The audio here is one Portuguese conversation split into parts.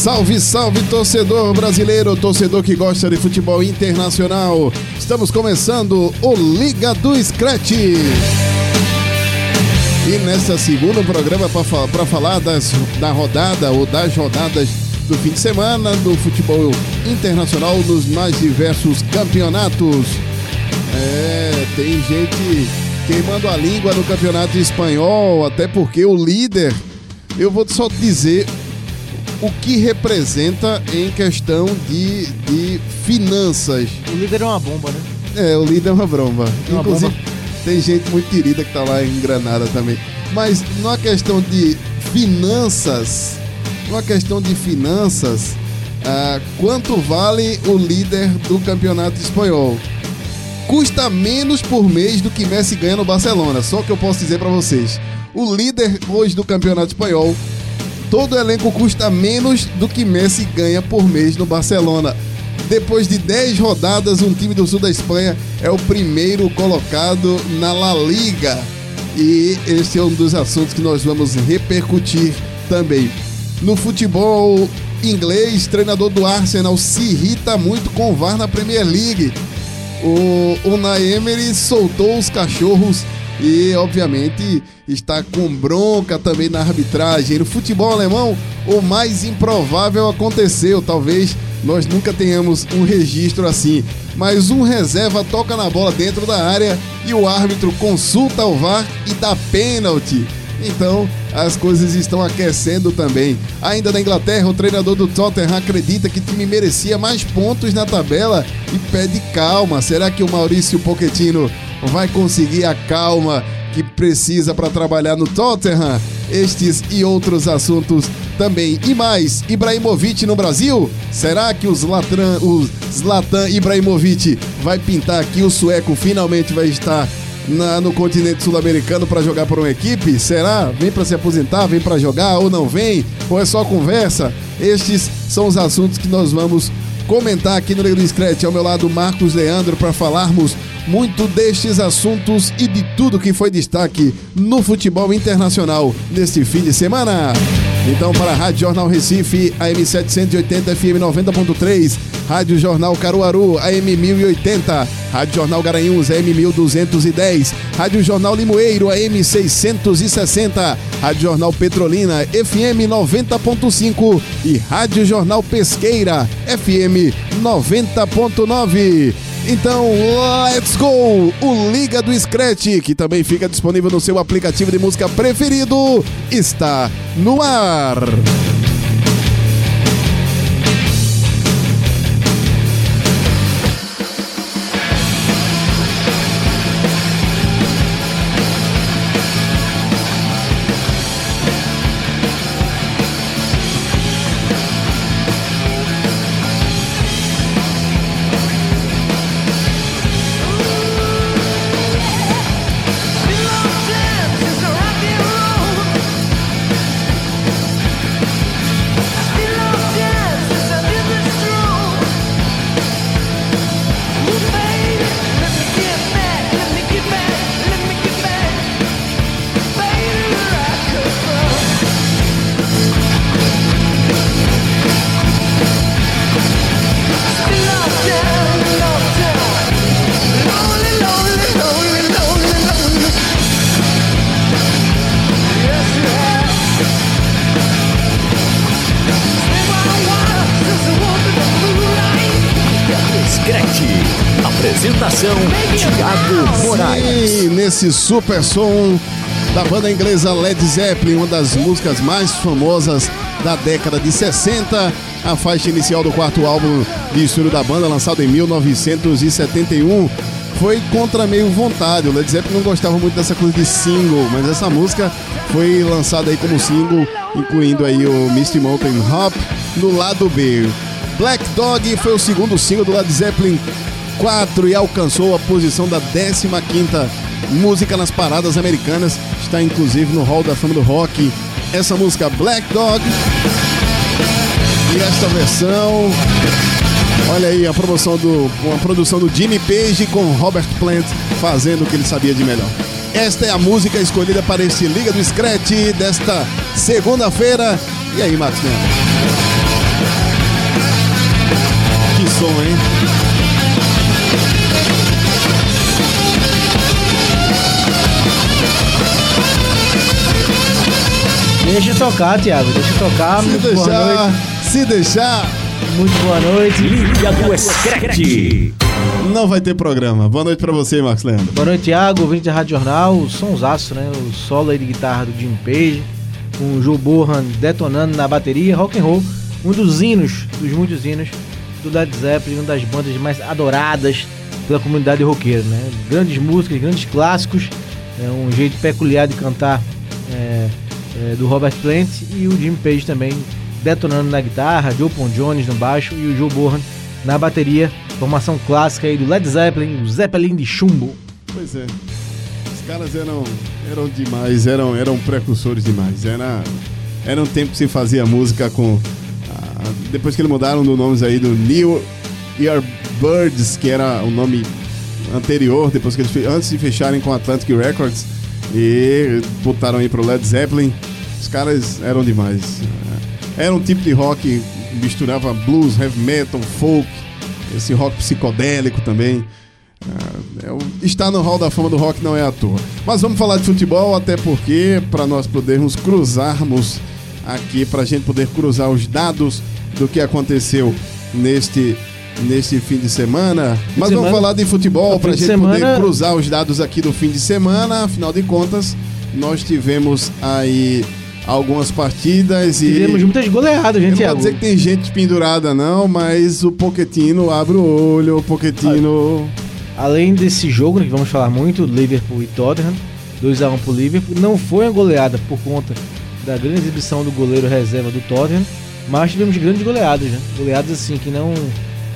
Salve, salve, torcedor brasileiro, torcedor que gosta de futebol internacional. Estamos começando o Liga do Scratch. E nessa segundo programa para falar das, da rodada ou das rodadas do fim de semana do futebol internacional nos mais diversos campeonatos. É, tem gente queimando a língua no campeonato espanhol, até porque o líder, eu vou só dizer o que representa em questão de, de finanças. O líder é uma bomba, né? É, o líder é uma bomba. É uma Inclusive, bomba. tem gente muito querida que tá lá em Granada também. Mas numa questão de finanças, numa questão de finanças, ah, quanto vale o líder do campeonato espanhol? Custa menos por mês do que Messi ganha no Barcelona. Só que eu posso dizer pra vocês. O líder hoje do campeonato espanhol todo elenco custa menos do que Messi ganha por mês no Barcelona. Depois de 10 rodadas, um time do sul da Espanha é o primeiro colocado na La Liga. E esse é um dos assuntos que nós vamos repercutir também. No futebol inglês, treinador do Arsenal se irrita muito com o VAR na Premier League. O Unai Emery soltou os cachorros e, obviamente, está com bronca também na arbitragem. No futebol alemão, o mais improvável aconteceu. Talvez nós nunca tenhamos um registro assim. Mas um reserva toca na bola dentro da área e o árbitro consulta o VAR e dá pênalti. Então, as coisas estão aquecendo também. Ainda na Inglaterra, o treinador do Tottenham acredita que o time merecia mais pontos na tabela e pede calma. Será que o Maurício Pochettino vai conseguir a calma que precisa para trabalhar no Tottenham? Estes e outros assuntos também. E mais, Ibrahimovic no Brasil? Será que o Zlatan, Ibrahimovic vai pintar aqui? O sueco finalmente vai estar na- no continente sul-americano para jogar por uma equipe? Será? Vem para se aposentar? Vem para jogar ou não vem? Ou é só conversa? Estes são os assuntos que nós vamos comentar aqui no do Scratch. Ao meu lado, Marcos Leandro, para falarmos muito destes assuntos e de tudo que foi destaque no futebol internacional neste fim de semana. Então, para a Rádio Jornal Recife, AM 780 FM 90.3, Rádio Jornal Caruaru, AM 1080, Rádio Jornal Garanhuns, AM 1210, Rádio Jornal Limoeiro, AM 660, Rádio Jornal Petrolina, FM 90.5 e Rádio Jornal Pesqueira, FM 90.9. Então, let's go! O Liga do Scratch, que também fica disponível no seu aplicativo de música preferido, está no ar. E nesse super som da banda inglesa Led Zeppelin, uma das músicas mais famosas da década de 60, a faixa inicial do quarto álbum de estúdio da banda, lançado em 1971. foi contra meio vontade. O Led Zeppelin não gostava muito dessa coisa de single, mas essa música foi lançada aí como single, incluindo aí o Misty Mountain Hop no lado B. Black Dog foi o segundo single do Led Zeppelin 4 e alcançou a posição da 15ª música nas paradas americanas. Está inclusive no Hall da Fama do Rock. Essa música Black Dog e esta versão Olha aí a promoção do, uma produção do Jimmy Page com Robert Plant fazendo o que ele sabia de melhor. Esta é a música escolhida para este Liga do Scratch desta segunda-feira. E aí, Max? Que som, hein? Deixa tocar, Thiago. Deixa tocar. Se Muito boa deixar, noite. se deixar, Muito boa noite. Liga do Scratch. não vai ter programa. Boa noite pra você, Max Leandro. Boa noite, Thiago. Ouvinte da Rádio Jornal. O sonsaço, né? O solo aí de guitarra do Jim Page. Com o Joe Bohan detonando na bateria. Rock and roll. Um dos hinos, dos muitos hinos do Led Zeppelin. Uma das bandas mais adoradas pela comunidade roqueira, né? Grandes músicas, grandes clássicos. É um jeito peculiar de cantar é, é, do Robert Plant. E o Jim Page também detonando na guitarra, Joe Pon Jones no baixo e o Joe Bohan na bateria. Formação clássica aí do Led Zeppelin, o Zeppelin de chumbo. Pois é. Os caras eram, eram demais, eram, eram precursores demais. Era, era um tempo que se fazia música com. ah, depois que eles mudaram do nomes aí do New Year Birds, que era o nome anterior, depois que eles antes de fecharem com Atlantic Records e botaram aí pro Led Zeppelin. Os caras eram demais. Era um tipo de rock que misturava blues, heavy metal, folk, esse rock psicodélico também. Ah, é Estar no Hall da Fama do Rock não é à toa. Mas vamos falar de futebol, até porque para nós podermos cruzarmos aqui, para a gente poder cruzar os dados do que aconteceu neste, neste fim de semana. Mas vamos falar de futebol para a gente poder semana- cruzar os dados aqui do fim de semana. Afinal de contas, nós tivemos aí algumas partidas e. Tivemos muitas goleadas, Eu gente, não vou dizer que tem gente pendurada, não, mas o Poquetino abre o olho, o Poquetino. Além desse jogo, né, que vamos falar muito, Liverpool e Tottenham, 2x1 pro Liverpool, não foi uma goleada por conta da grande exibição do goleiro reserva do Tottenham, mas tivemos grandes goleadas, né? Goleadas assim que não,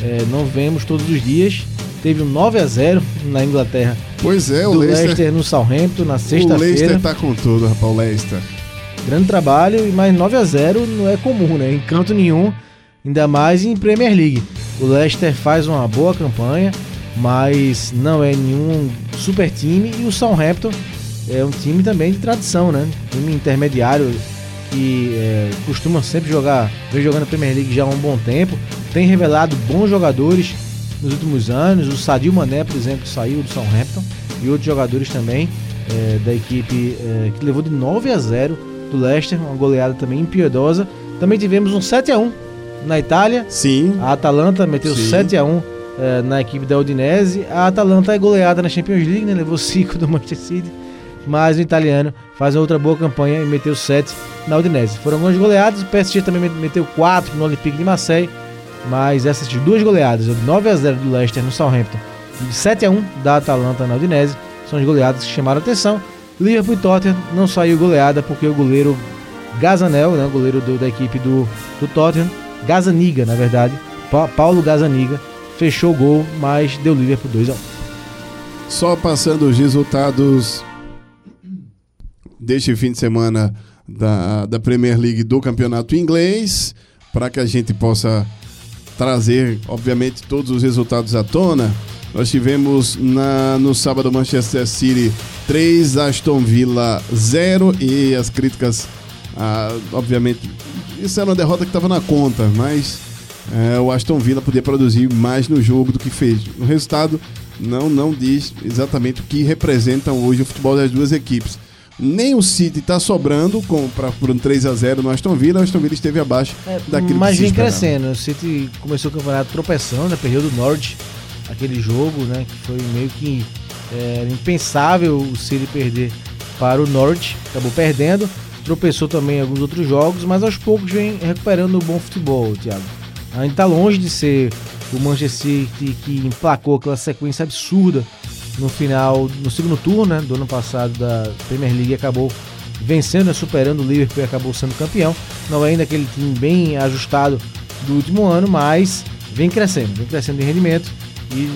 é, não vemos todos os dias. Teve um 9x0 na Inglaterra Pois é, o Leicester. Leicester no Southampton na o sexta-feira. Leicester tá com tudo, rapaz, o Leicester. Grande trabalho, e mais 9 a 0 não é comum, né? Em canto nenhum, ainda mais em Premier League. O Leicester faz uma boa campanha, mas não é nenhum super time. E o Southampton é um time também de tradição, né? Time intermediário que é, costuma sempre jogar, vem jogando a Premier League já há um bom tempo. Tem revelado bons jogadores nos últimos anos. O Sadio Mané, por exemplo, saiu do Southampton e outros jogadores também é, da equipe é, que levou de 9 a 0 do Leicester, uma goleada também impiedosa. Também tivemos um 7 a 1 na Itália. Sim. A Atalanta meteu Sim. 7 a 1 eh, na equipe da Udinese. A Atalanta é goleada na Champions League, né? levou 5 do Manchester City. Mas o italiano faz outra boa campanha e meteu 7 na Udinese. Foram algumas goleadas. O PSG também met- meteu 4 no Olympique de Marseille. Mas essas duas goleadas, de 9 a 0 do Leicester no Southampton e de 7 a 1 da Atalanta na Udinese, são as goleadas que chamaram atenção. Liverpool e Tottenham não saiu goleada porque o goleiro Gazanel, né, o goleiro do- da equipe do, do Tottenham, Gazaniga, na verdade, Pa- Paulo Gazaniga, fechou o gol, mas deu Liverpool 2 a 1 Só passando os resultados deste fim de semana da, da Premier League do campeonato inglês, para que a gente possa trazer, obviamente, todos os resultados à tona. Nós tivemos na, no sábado Manchester City 3, Aston Villa 0 e as críticas, ah, obviamente, isso era uma derrota que estava na conta, mas é, o Aston Villa podia produzir mais no jogo do que fez. O resultado não, não diz exatamente o que representam hoje o futebol das duas equipes. Nem o City está sobrando com, pra, por um 3 a 0 no Aston Villa, o Aston Villa esteve abaixo daquilo mas que se vem crescendo. O City começou o campeonato tropeçando, né? Perdeu do Norte aquele jogo, né? Que foi meio que é, impensável o City perder para o Norte. Acabou perdendo. Tropeçou também em alguns outros jogos, mas aos poucos vem recuperando o bom futebol, Thiago. Ainda está longe de ser o Manchester City que emplacou aquela sequência absurda no final, no segundo turno né, do ano passado da Premier League, acabou vencendo, né, superando o Liverpool e acabou sendo campeão. Não é ainda aquele time bem ajustado do último ano, mas vem crescendo, vem crescendo em rendimento e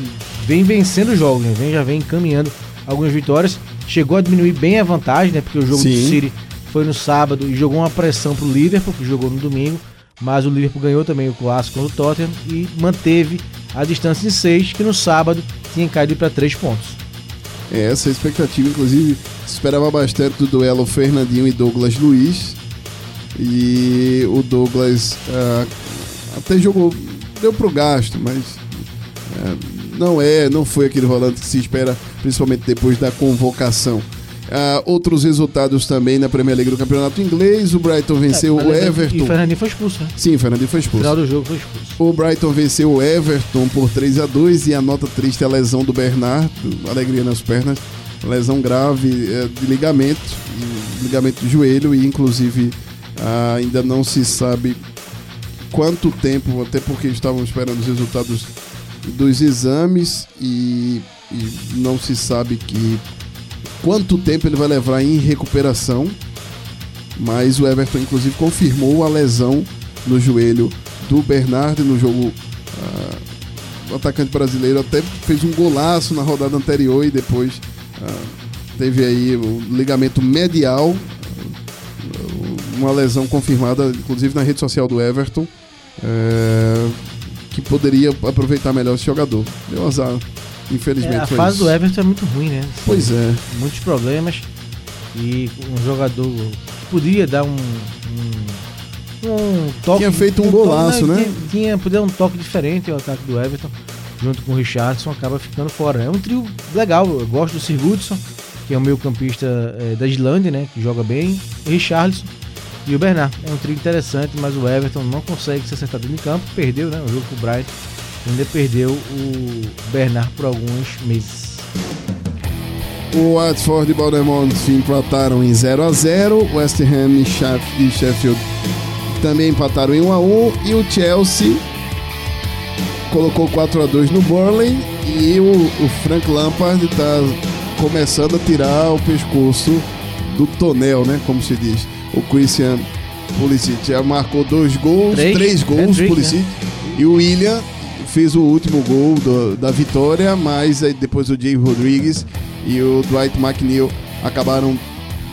vem vencendo jogos, né, vem, já vem caminhando algumas vitórias. Chegou a diminuir bem a vantagem, né, porque o jogo Sim. do City foi no sábado e jogou uma pressão pro Liverpool, que jogou no domingo, mas o Liverpool ganhou também o clássico contra o Tottenham e manteve a distância de 6, que no sábado tinha caído para 3 pontos. É essa a expectativa, inclusive, esperava bastante do duelo Fernandinho e Douglas Luiz. E o Douglas ah, até jogou, deu pro gasto, mas ah, não é, não foi aquele volante que se espera, principalmente depois da convocação. Ah, outros resultados também na Premier League do Campeonato Inglês. O Brighton venceu É, o mas- E o Everton. Fernandinho foi expulso, né? Sim, o Fernandinho foi No expulso. final do jogo foi expulso. O Brighton venceu o Everton por 3 a 2 e a nota triste é a lesão do Bernardo, alegria nas pernas, lesão grave é, de ligamento, ligamento do joelho e inclusive ah, ainda não se sabe quanto tempo, até porque estavam esperando os resultados dos exames e, e não se sabe que quanto tempo ele vai levar em recuperação. Mas o Everton inclusive confirmou a lesão no joelho do Bernardo no jogo. ah, o atacante brasileiro até fez um golaço na rodada anterior e depois ah, teve aí o ligamento medial, ah, uma lesão confirmada, inclusive na rede social do Everton, eh, que poderia aproveitar melhor esse jogador. Deu azar, infelizmente. É, a fase do Everton é muito ruim, né? Pois é. Muitos problemas e um jogador podia dar um, um, um toque. Tinha feito um toque, golaço, né? Tinha, tinha podia dar um toque diferente ao ataque do Everton, junto com o Richardson, acaba ficando fora. É um trio legal, eu gosto do Sir Hudson, que é o meio campista eh, da Islândia, né? Que joga bem, o Richarlison e o Bernard. É um trio interessante, mas o Everton não consegue se acertar dentro de campo, perdeu, né? O jogo com o Brighton, ainda perdeu o Bernard por alguns meses. O Watford e Baldermont se empataram em 0 a 0 West Ham e Sheff- Sheffield também empataram em 1 a 1 E o Chelsea colocou 4 a 2 no Burnley. E o, o Frank Lampard está começando a tirar o pescoço do tonel, né? Como se diz. O Christian Pulisic já marcou dois gols, Três, três gols, hat-trick, Pulisic. E o William fez o último gol do- da vitória, mas aí depois o Jay Rodrigues e o Dwight McNeil acabaram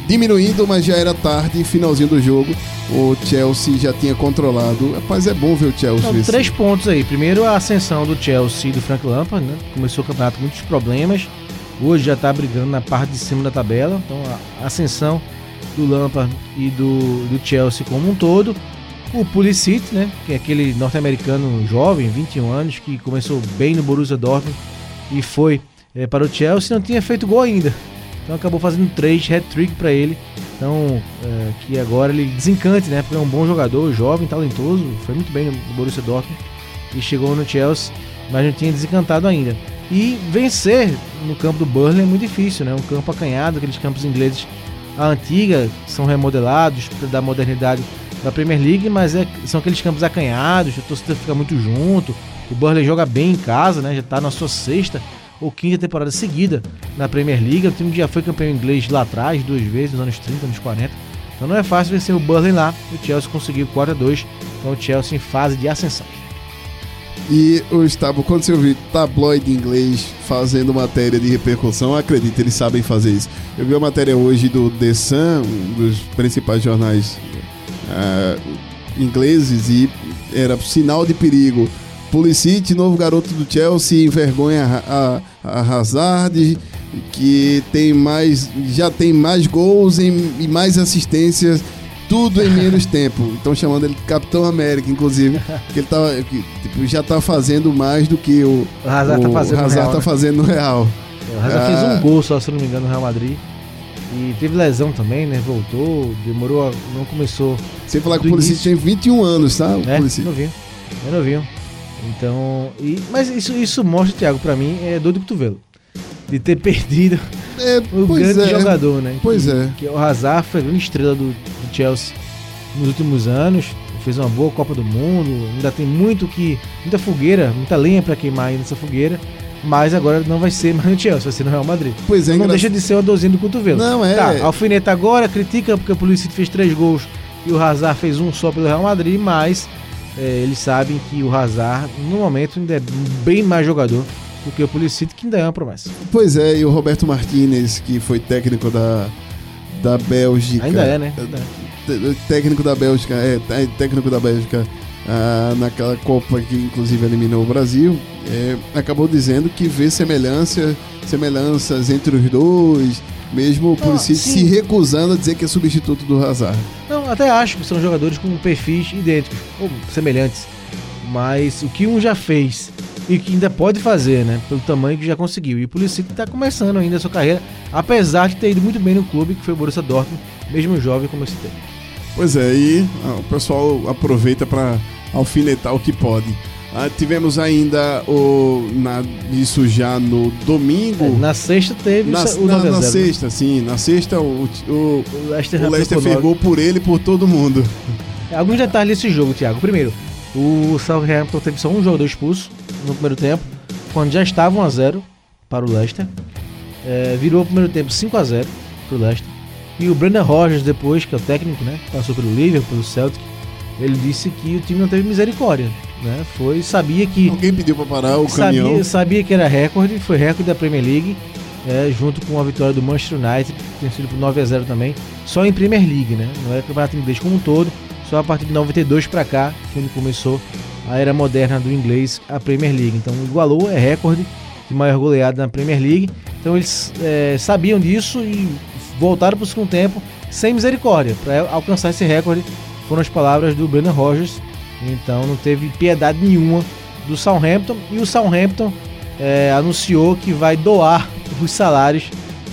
diminuindo, mas já era tarde, finalzinho do jogo. O Chelsea já tinha controlado. Rapaz, é bom ver o Chelsea. Então, vencer. três pontos aí. Primeiro, a ascensão do Chelsea e do Frank Lampard, né? Começou o campeonato com muitos problemas. Hoje já tá brigando na parte de cima da tabela. Então, a ascensão do Lampard e do, do Chelsea como um todo. O Pulisic, né? Que é aquele norte-americano jovem, 21 anos, que começou bem no Borussia Dortmund e foi eh, para o Chelsea. Não tinha feito gol ainda. Então, acabou fazendo três hat-trick para ele. Então, é, que agora ele desencante, né? Porque é um bom jogador, jovem, talentoso, foi muito bem no Borussia Dortmund e chegou no Chelsea, mas não tinha desencantado ainda. E vencer no campo do Burnley é muito difícil, né? Um campo acanhado, aqueles campos ingleses a antiga, são remodelados dar modernidade da Premier League, mas é- são aqueles campos acanhados, a torcida fica muito junto. O Burnley joga bem em casa, né? Já tá na sua sexta ou quinta temporada seguida na Premier League. O time já foi campeão inglês lá atrás, duas vezes, nos anos 30, anos 40. Então não é fácil vencer o Burnley lá. O Chelsea conseguiu 4 a 2 Então o Chelsea em fase de ascensão. E o Estabo, quando você ouvir tabloide inglês fazendo matéria de repercussão, acredita, eles sabem fazer isso. Eu vi a matéria hoje do The Sun, um dos principais jornais ah, ingleses, e era sinal de perigo. Pulisic, novo garoto do Chelsea, envergonha a, a, a Hazard, que tem mais, já tem mais gols em- e mais assistências, tudo em menos tempo. Estão chamando ele de Capitão América, inclusive, que ele tá, que, tipo, já tá fazendo mais do que o, O Hazard tá fazendo tá né? fazendo no Real. O Hazard Ah. fez um gol só, se não me engano, no Real Madrid. E teve lesão também, né? Voltou, demorou, a- não começou. Sem falar que o Pulisic tem 21 anos, tá? O É, Pulisic. novinho. É novinho. Então. E, mas isso, isso mostra, Thiago, pra mim, é dor de cotovelo. De ter perdido É, o grande é. jogador, né? Pois que, é. Que o Hazard foi a grande estrela do, do Chelsea nos últimos anos. Fez uma boa Copa do Mundo. Ainda tem muito que. muita fogueira, muita lenha pra queimar aí nessa fogueira. Mas agora não vai ser mais no Chelsea, vai ser no Real Madrid. Pois é, não engra- deixa de ser uma dorzinha do cotovelo. Não, é- Tá, alfineta agora, critica porque o Pulisic fez três gols e o Hazard fez um só pelo Real Madrid, mas é, eles sabem que o Hazard, no momento, ainda é bem mais jogador do que o Pulisic, que ainda é uma promessa. Pois é, e o Roberto Martinez, que foi técnico da, da Bélgica. Ainda é, né? Ainda é. Técnico da Bélgica, é, é, técnico da Bélgica ah, naquela Copa que inclusive eliminou o Brasil, é, acabou dizendo que vê semelhança, semelhanças entre os dois, mesmo o Ah, Pulisic sim. se recusando a dizer que é substituto do Hazard. Não, até acho que são jogadores com perfis idênticos, ou semelhantes. Mas o que um já fez e que ainda pode fazer, né? Pelo tamanho que já conseguiu. E o Pulisic está começando ainda a sua carreira, apesar de ter ido muito bem no clube, que foi o Borussia Dortmund, mesmo jovem como esse tempo. Pois é, e ah, o pessoal aproveita para alfinetar o que pode. Ah, tivemos ainda o na, isso já no domingo. É, na sexta teve Na, o na- 9 a 0. na né? sexta, sim. Na sexta, o, o, O Leicester, o Leicester ferrou por ele e por todo mundo. Alguns detalhes desse jogo, Thiago. Primeiro, o Southampton teve só um jogador expulso no primeiro tempo, quando já estava 1x0 para o Leicester. É, virou o primeiro tempo 5x0 para o Leicester. E o Brendan Rodgers, depois, que é o técnico, né? Passou pelo Liverpool, pelo Celtic. Ele disse que o time não teve misericórdia. Né? Foi, sabia que. Alguém pediu para parar o caminhão. Sabia, sabia que era recorde, foi recorde da Premier League, é, junto com a vitória do Manchester United, que tem sido por 9 a 0 também, só em Premier League, né? Não é campeonato inglês como um todo, só a partir de 92 para cá, que onde começou a era moderna do inglês, a Premier League. Então igualou, é recorde de maior goleada na Premier League. Então eles é, sabiam disso e voltaram para o segundo tempo sem misericórdia para alcançar esse recorde. Foram as palavras do Brendan Rodgers. Então não teve piedade nenhuma do Southampton e o Southampton é, anunciou que vai doar os salários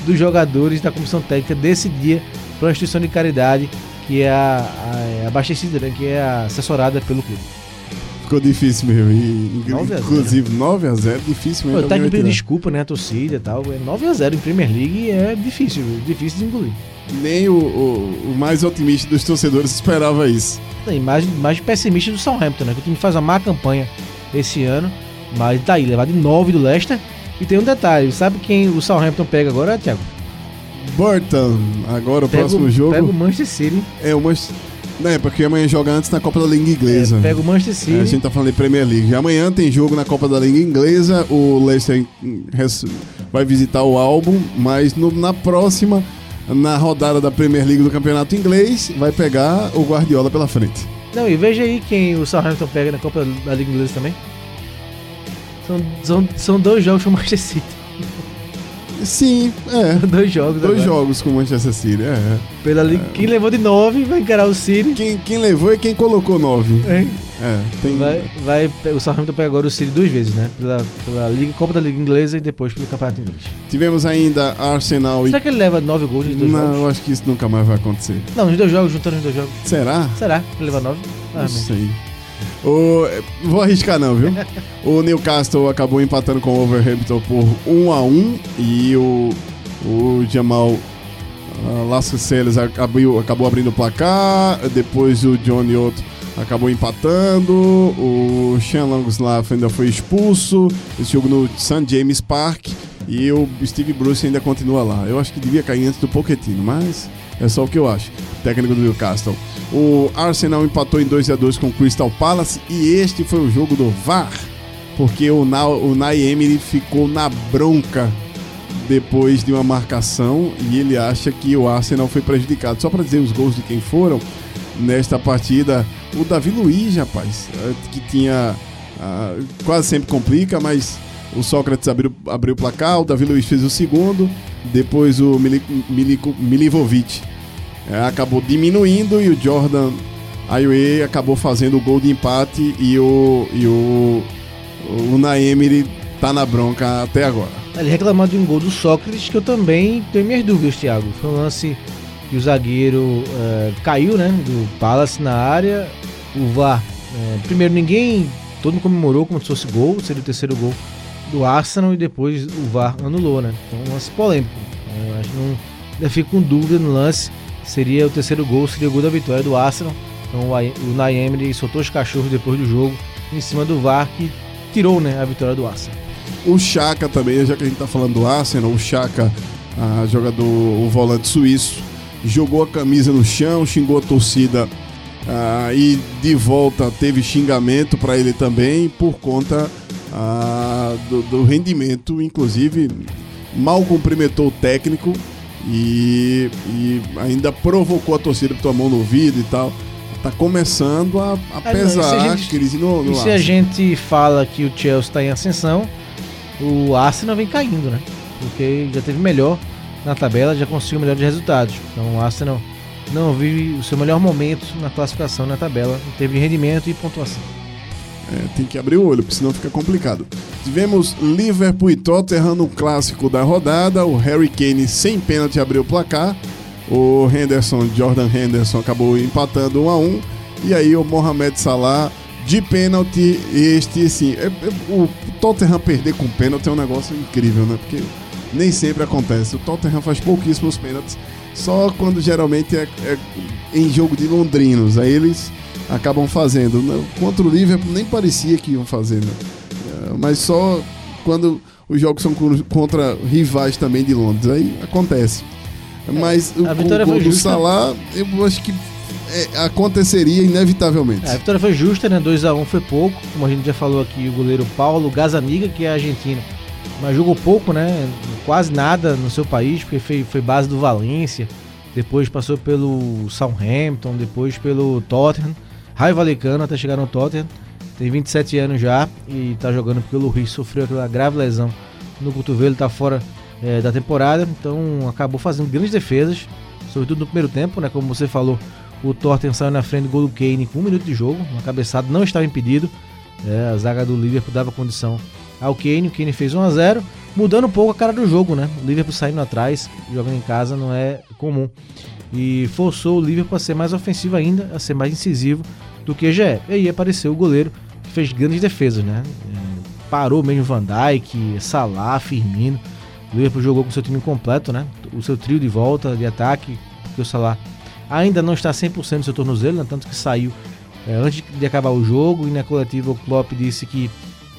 dos jogadores da comissão técnica desse dia para uma instituição de caridade que é a, a- é abastecida, né, que é assessorada pelo clube. Ficou difícil mesmo. E, 9 a 0. inclusive, 9 a 0 difícil mesmo. o técnico alguém pediu vai desculpa, né, a torcida e tal. É 9 a 0 em Premier League é difícil, difícil de engolir. Nem o, o- o mais otimista dos torcedores esperava isso. E mais, mais pessimista do Southampton, né, que o time faz uma má campanha esse ano, mas tá aí, levado de 9 do Leicester. E tem um detalhe, sabe quem o Southampton pega agora, Thiago? Burton, agora o Pega, próximo o- jogo pega o Manchester City. é o Manchester. Né, porque amanhã joga antes na Copa da Liga Inglesa. É, pega o Manchester City. É, a gente tá falando de Premier League. Amanhã tem jogo na Copa da Liga Inglesa. O Leicester vai visitar o álbum, mas no- na próxima, na rodada da Premier League do Campeonato Inglês, vai pegar o Guardiola pela frente. Não, e veja aí quem o Southampton pega na Copa da Liga Inglesa também. São, são, são dois jogos com o Manchester City. Sim, é. dois jogos Dois agora. jogos com o Manchester City, é. Pela Liga. Quem levou de 9 vai encarar o City. Quem, quem levou é quem colocou nove. hein? É, tem. Vai, vai, o Southampton pega agora o City duas vezes, né? Pela, pela Liga, Copa da Liga Inglesa e depois pelo Campeonato Inglês. Tivemos ainda Arsenal e. Será que ele leva 9 gols nos dois Não, eu jogos? acho que isso nunca mais vai acontecer. Não, nos dois jogos, juntando os dois jogos. Será? Será que ele leva 9? Ah, Não meu. sei. O, vou arriscar não, viu? o Newcastle acabou empatando com o Wolverhampton por 1 a 1 e o, o Jamal uh, Lascelles acabou, acabou abrindo o placar, depois o Johnny Otto acabou empatando, o Sean Longslaff ainda foi expulso, esse jogo no St. James Park e o Steve Bruce ainda continua lá. Eu acho que devia cair antes do Pochettino, mas é só o que eu acho. Técnico do Newcastle. O Arsenal empatou em 2 a 2 com o Crystal Palace e este foi o jogo do VAR, porque o, Na, o Emery ficou na bronca depois de uma marcação e ele acha que o Arsenal foi prejudicado. Só para dizer os gols de quem foram nesta partida, o Davi Luiz, rapaz, eh, que tinha ah, quase sempre complica, mas o Sócrates abriu, abriu o placar, o Davi Luiz fez o segundo, depois o Milivovic eh, acabou diminuindo e o Jordan Ayew acabou fazendo o gol de empate e o, e o, o tá na bronca até agora. Ele reclamou de um gol do Sócrates, que eu também tenho minhas dúvidas, Thiago. Foi um lance que o zagueiro eh, caiu, né? Do Palace na área. O VAR. eh, primeiro, ninguém. Todo mundo comemorou como se fosse gol, seria o terceiro gol do Arsenal e depois o VAR anulou, né? Então, um lance polêmico. Eh, Eu acho que não. Ainda fico com dúvida no lance. Seria o terceiro gol, seria o gol da vitória do Arsenal. Então o, Naemery soltou os cachorros depois do jogo em cima do VAR que tirou né, a vitória do Arsenal. o Chaka também, já que a gente tá falando do Arsenal, o Chaka, a jogador, o volante suíço, jogou a camisa no chão, xingou a torcida ah, e de volta teve xingamento para ele também por conta ah, do, do rendimento, inclusive mal cumprimentou o técnico e, e ainda provocou a torcida botou a mão no ouvido e tal. Tá começando a, a É, não, pesar a a gente- crise no, no E se a gente fala que o Chelsea está em ascensão, o Arsenal vem caindo, né? Porque já teve melhor na tabela, já conseguiu melhores resultados. Então o Arsenal não vive o seu melhor momento na classificação na tabela, em termos de rendimento e pontuação. É, tem que abrir o olho, porque senão fica complicado. Tivemos Liverpool e Tottenham no clássico da rodada. O Harry Kane sem pênalti abriu o placar. O Henderson, Jordan Henderson, acabou empatando 1 a 1 E aí o Mohamed Salah de pênalti. Este, assim, é- é- o Tottenham perder com pênalti é um negócio incrível, né? Porque nem sempre acontece. O Tottenham faz pouquíssimos pênaltis, só quando geralmente é, é em jogo de londrinos. Aí eles acabam fazendo. Contra o Liverpool nem parecia que iam fazer, né? É, Mas só quando os jogos são co- contra rivais também de Londres. Aí acontece. Mas o, a o vitória gol foi do justa. Salah, eu acho que é, aconteceria inevitavelmente. É, a vitória foi justa, né? 2x1 foi pouco. Como a gente já falou aqui, o goleiro Paulo Gazaniga, que é argentino, mas jogou pouco, né? Quase nada no seu país, porque foi, foi base do Valência. Depois passou pelo Southampton, depois pelo Tottenham. Raio Valecano até chegar no Tottenham. Tem 27 anos já e tá jogando porque o Luiz sofreu aquela grave lesão no cotovelo, tá fora é, da temporada. Então acabou fazendo grandes defesas, sobretudo no primeiro tempo, né? Como você falou, o Tottenham saiu na frente do gol do Kane com um minuto de jogo. Uma cabeçada não estava impedido. É, a zaga do Liverpool dava condição ao Kane. O Kane fez 1 a 0 mudando um pouco a cara do jogo, né? O Liverpool saindo atrás, jogando em casa, não é comum. E forçou o Liverpool a ser mais ofensivo ainda, a ser mais incisivo do que é. E aí apareceu o goleiro que fez grandes defesas, né? Parou mesmo Van Dijk, Salah, Firmino. O Liverpool jogou com seu time completo, né? O seu trio de volta, de ataque, porque o Salah ainda não está 100% do seu tornozelo, né? tanto que saiu é, antes de acabar o jogo e na coletiva o Klopp disse que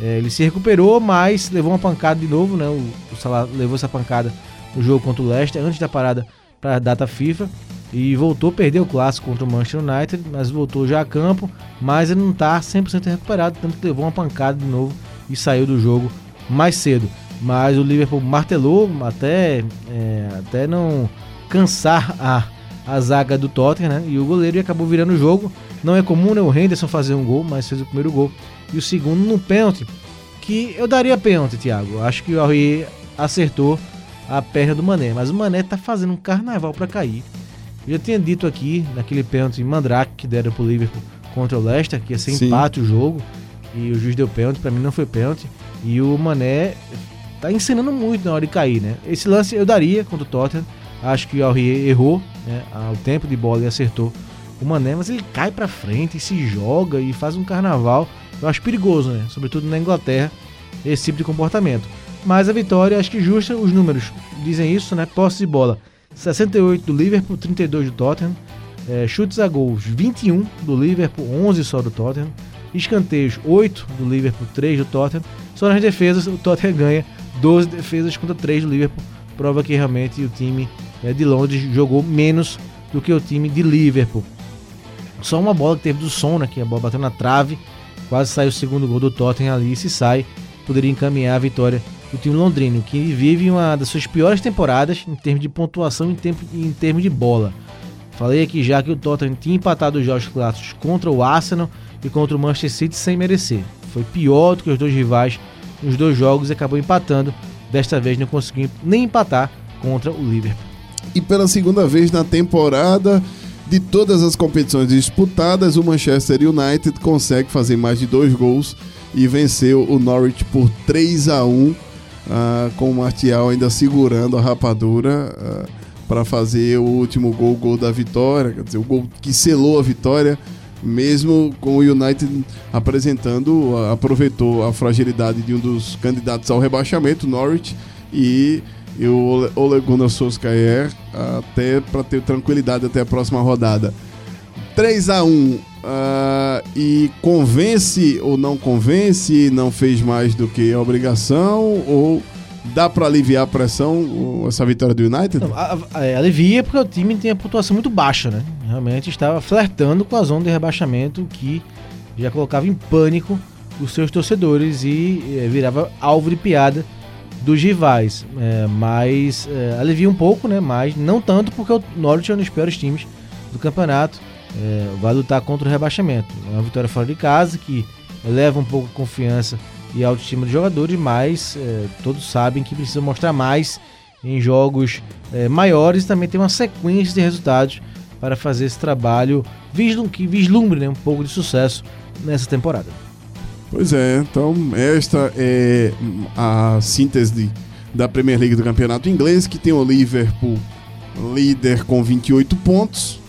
é, ele se recuperou, mas levou uma pancada de novo, né? O, o Salah levou essa pancada no jogo contra o Leicester antes da parada para a data FIFA e voltou a perder o clássico contra o Manchester United, mas voltou já a campo, mas ele não está 100% recuperado, tanto que levou uma pancada de novo e saiu do jogo mais cedo. Mas o Liverpool martelou até, é, até não cansar a, a zaga do Tottenham, né? E o goleiro acabou virando o jogo. Não é comum né, o Henderson fazer um gol, mas fez o primeiro gol. E o segundo no pênalti, que eu daria pênalti, Thiago. Acho que o Aurier acertou a perna do Mané, mas o Mané tá fazendo um carnaval para cair. Eu já tinha dito aqui, naquele pênalti em Mandrake que deram pro Liverpool contra o Leicester, que ia ser Sim. empate o jogo, e o juiz deu pênalti, para mim não foi pênalti. E o Mané tá ensinando muito na hora de cair, né? Esse lance eu daria contra o Tottenham. Acho que o Aurier errou, né? Ao tempo de bola e acertou o Mané, mas ele cai pra frente e se joga e faz um carnaval. Eu acho perigoso, né? Sobretudo na Inglaterra, esse tipo de comportamento. Mas a vitória, acho que justa, os números dizem isso, né? Posse de bola 68 do Liverpool, 32 do Tottenham. É, chutes a gols 21 do Liverpool, 11 só do Tottenham. Escanteios 8 do Liverpool, 3 do Tottenham. Só nas defesas, o Tottenham ganha 12 defesas contra 3 do Liverpool. Prova que realmente o time é, de Londres jogou menos do que o time de Liverpool. Só uma bola que teve do som, né? Que a bola bateu na trave. Quase saiu o segundo gol do Tottenham ali. Se sai, poderia encaminhar a vitória do time londrino, que vive uma das suas piores temporadas em termos de pontuação e em, em termos de bola. Falei aqui já que o Tottenham tinha empatado os clássicos contra o Arsenal e contra o Manchester City sem merecer. Foi pior do que os dois rivais nos dois jogos e acabou empatando. Desta vez não conseguiu nem empatar contra o Liverpool. E pela segunda vez na temporada, de todas as competições disputadas, o Manchester United consegue fazer mais de dois gols e venceu o Norwich por 3 a 1 ah, com o Martial ainda segurando a rapadura para fazer o último gol, o gol da vitória, quer dizer, o gol que selou a vitória, mesmo com o United apresentando, ah, aproveitou a fragilidade de um dos candidatos ao rebaixamento, Norwich, e e o Ole Gunnar Solskjaer até para ter tranquilidade até a próxima rodada. 3 a 1 ah, e convence ou não convence, não fez mais do que a obrigação, ou dá para aliviar a pressão essa vitória do United? Não, a- a- é, alivia porque o time tem a pontuação muito baixa, né? Realmente estava flertando com a zona de rebaixamento que já colocava em pânico os seus torcedores e eh, virava alvo de piada dos rivais. É, mas é, alivia um pouco, né? Mas não tanto porque o Norwich é um dos piores times do campeonato. É, vai lutar contra o rebaixamento. É uma vitória fora de casa que eleva um pouco a confiança e a autoestima dos jogadores, mas é, todos sabem que precisa mostrar mais em jogos é, maiores também tem uma sequência de resultados para fazer esse trabalho vislum que vislumbre né, um pouco de sucesso nessa temporada. Pois é, então esta é a síntese de- da Premier League do campeonato inglês, que tem o Liverpool líder com 28 pontos.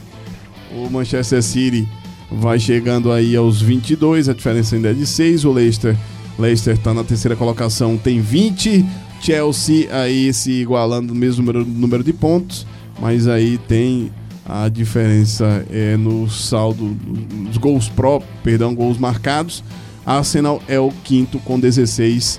O Manchester City vai chegando aí aos 22, a diferença ainda é de 6. O Leicester Leicester está na terceira colocação, tem 20. Chelsea aí se igualando no mesmo número, número de pontos, mas aí tem a diferença é no saldo, nos gols pró, perdão, gols marcados. Arsenal é o quinto com 16,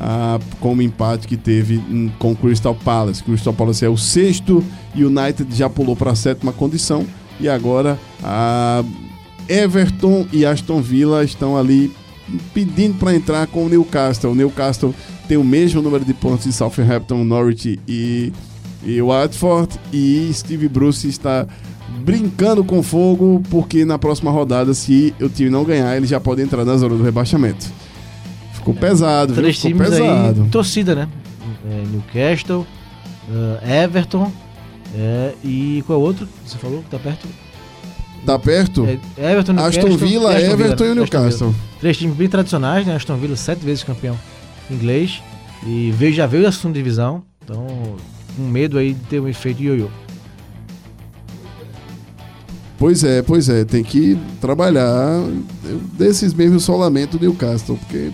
ah, com o empate que teve hum, com Crystal Palace. Crystal Palace é o sexto United já pulou para a sétima condição. E agora a Everton e Aston Villa estão ali pedindo para entrar com o Newcastle. O Newcastle tem o mesmo número de pontos de Southampton, Norwich e, e Watford. E Steve Bruce está brincando com fogo, porque na próxima rodada, se o time não ganhar, ele já pode entrar na zona do rebaixamento. Ficou pesado, viu? Três Ficou times pesado. aí, torcida, né? É, Newcastle, é, Everton é, e qual é o outro que você falou que tá perto? Tá perto? É, Everton, Newcastle Aston Villa, e Aston Everton e o Aston Villa. Newcastle. Três times bem tradicionais, né? Aston Villa sete vezes campeão inglês e veio, já veio da segunda divisão, então com medo aí de ter um efeito ioiô. Pois é, pois é, tem que trabalhar desses mesmos solamentos do Newcastle, porque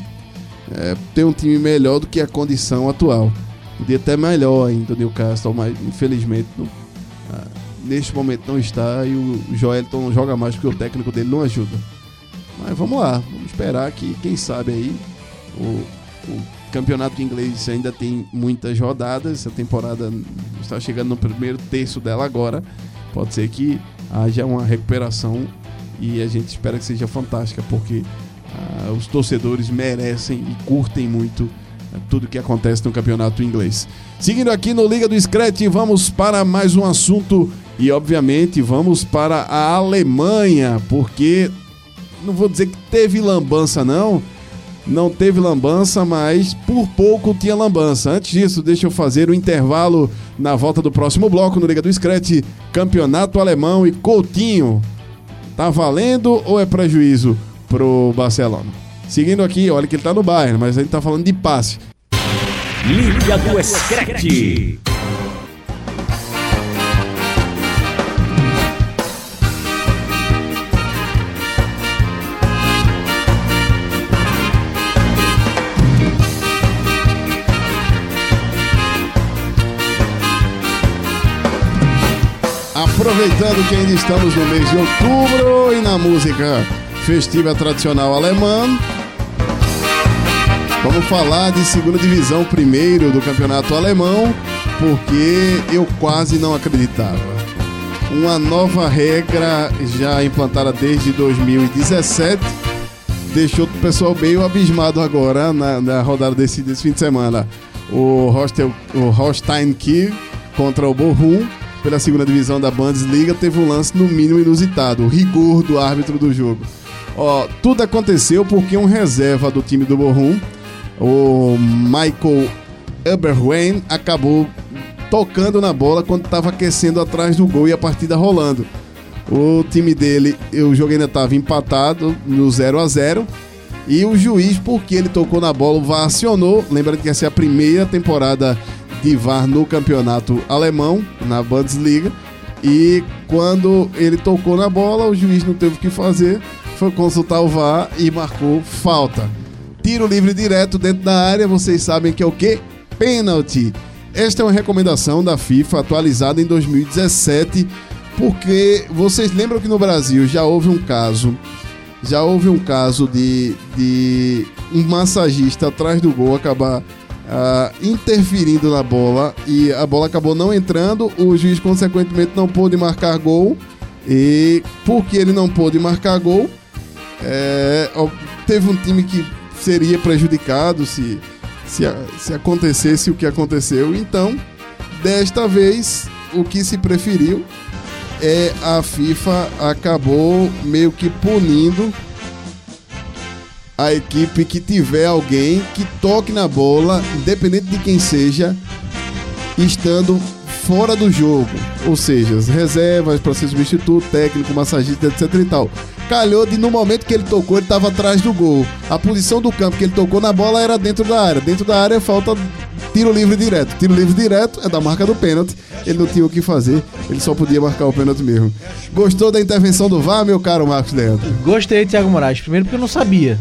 é, tem um time melhor do que a condição atual. Podia até melhor ainda o Newcastle, mas infelizmente não- ah, neste momento não está e o Joelton não joga mais porque o técnico dele não ajuda. Mas vamos lá, vamos esperar que, quem sabe aí, o, o campeonato inglês ainda tem muitas rodadas, essa temporada está chegando no primeiro terço dela agora. Pode ser que haja uma recuperação e a gente espera que seja fantástica, porque ah, os torcedores merecem e curtem muito tudo que acontece no campeonato inglês. Seguindo aqui no Liga do Scratch, vamos para mais um assunto e, obviamente, vamos para a Alemanha, porque não vou dizer que teve lambança, não. Não teve lambança, mas por pouco tinha lambança. Antes disso, deixa eu fazer o intervalo na volta do próximo bloco no Liga do Scratch. Campeonato Alemão e Coutinho. Tá valendo ou é prejuízo pro Barcelona? Seguindo aqui, olha que ele tá no Bayern, mas a gente tá falando de passe. Liga do Scratch. Aproveitando que ainda estamos no mês de outubro e na música festiva tradicional alemã, vamos falar de segunda divisão primeiro do campeonato alemão, porque eu quase não acreditava. Uma nova regra já implantada desde 2017 deixou o pessoal meio abismado agora na, na rodada desse, desse fim de semana. O, Hostel, o Holstein Kiel contra o Bochum pela segunda divisão da Bundesliga teve um lance no mínimo inusitado, o rigor do árbitro do jogo. Ó, tudo aconteceu porque um reserva do time do Bochum, o Michael Eberwein, acabou tocando na bola quando estava aquecendo atrás do gol e a partida rolando. O time dele, o jogo ainda estava empatado no 0 a 0 e o juiz, porque ele tocou na bola, o VAR acionou. Lembrando que essa é a primeira temporada de VAR no campeonato alemão, na Bundesliga. E quando ele tocou na bola, o juiz não teve o que fazer, foi consultar o VAR e marcou falta. Tiro livre direto dentro da área, vocês sabem que é o que? Pênalti. Esta é uma recomendação da FIFA atualizada em 2017 porque vocês lembram que no Brasil já houve um caso, já houve um caso de, de um massagista atrás do gol acabar ah, interferindo na bola e a bola acabou não entrando, o juiz consequentemente não pôde marcar gol e porque ele não pôde marcar gol, é, teve um time que seria prejudicado se, se, se acontecesse o que aconteceu. Então, desta vez, o que se preferiu é a FIFA acabou meio que punindo a equipe que tiver alguém que toque na bola, independente de quem seja, estando fora do jogo. Ou seja, as reservas para ser substituto, técnico, massagista, etc e tal. Calhou de no momento que ele tocou, ele estava atrás do gol. A posição do campo que ele tocou na bola era dentro da área. Dentro da área falta tiro livre direto. Tiro livre direto é da marca do pênalti. Ele não tinha o que fazer, ele só podia marcar o pênalti mesmo. Gostou da intervenção do VAR, meu caro Marcos Leandro? Gostei, Thiago Moraes. Primeiro porque eu não sabia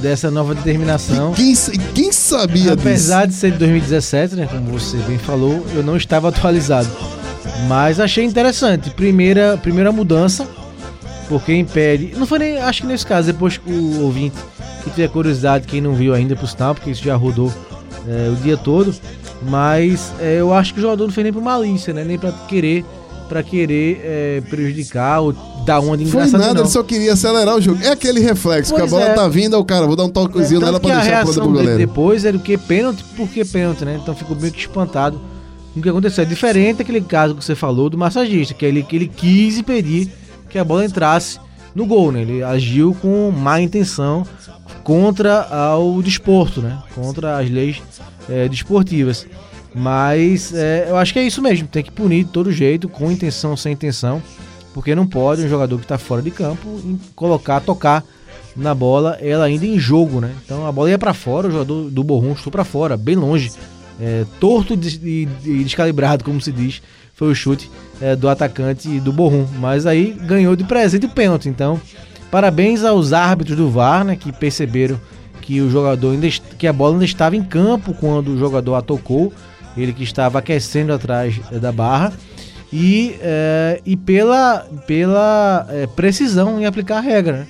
dessa nova determinação. Quem, quem sabia Apesar de ser de 2017, né, como você bem falou, eu não estava atualizado. Mas achei interessante. Primeira, primeira mudança, porque impede. Não foi nem. Acho que nesse caso, depois que o ouvinte que tiver curiosidade, quem não viu ainda, por sinal, porque isso já rodou é, o dia todo. Mas é, eu acho que o jogador não fez nem por malícia, né? Nem pra querer, pra querer é, prejudicar ou dar uma de Foi engraçado. nada, não. ele só queria acelerar o jogo. É aquele reflexo, que a Pois bola é. tá vindo, aí o cara, vou dar um toquezinho É, nela pra deixar a a pronta reação pro goleiro. depois era o que? Pênalti, por que pênalti, né? Então ficou meio que espantado com o que aconteceu. É diferente daquele caso que você falou do massagista, que ele, que ele quis impedir que a bola entrasse no gol, né? Ele agiu com má intenção contra o desporto, né? Contra as leis é, desportivas. Mas é, eu acho que é isso mesmo, tem que punir de todo jeito, com intenção, sem intenção, porque não pode um jogador que está fora de campo colocar, tocar na bola, ela ainda em jogo, né? Então a bola ia para fora, o jogador do Borrom chutou para fora, bem longe, é, torto e descalibrado, como se diz, foi o chute é, do atacante do Borrom. Mas aí ganhou de presente o pênalti. Então, parabéns aos árbitros do VAR, né, que perceberam que o jogador ainda que a bola ainda estava em campo quando o jogador a tocou, ele que estava aquecendo atrás da barra. E, eh, e pela, pela eh, precisão em aplicar a regra, né?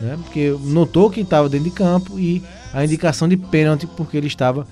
né? Porque notou que estava dentro de campo e a indicação de pênalti porque ele estava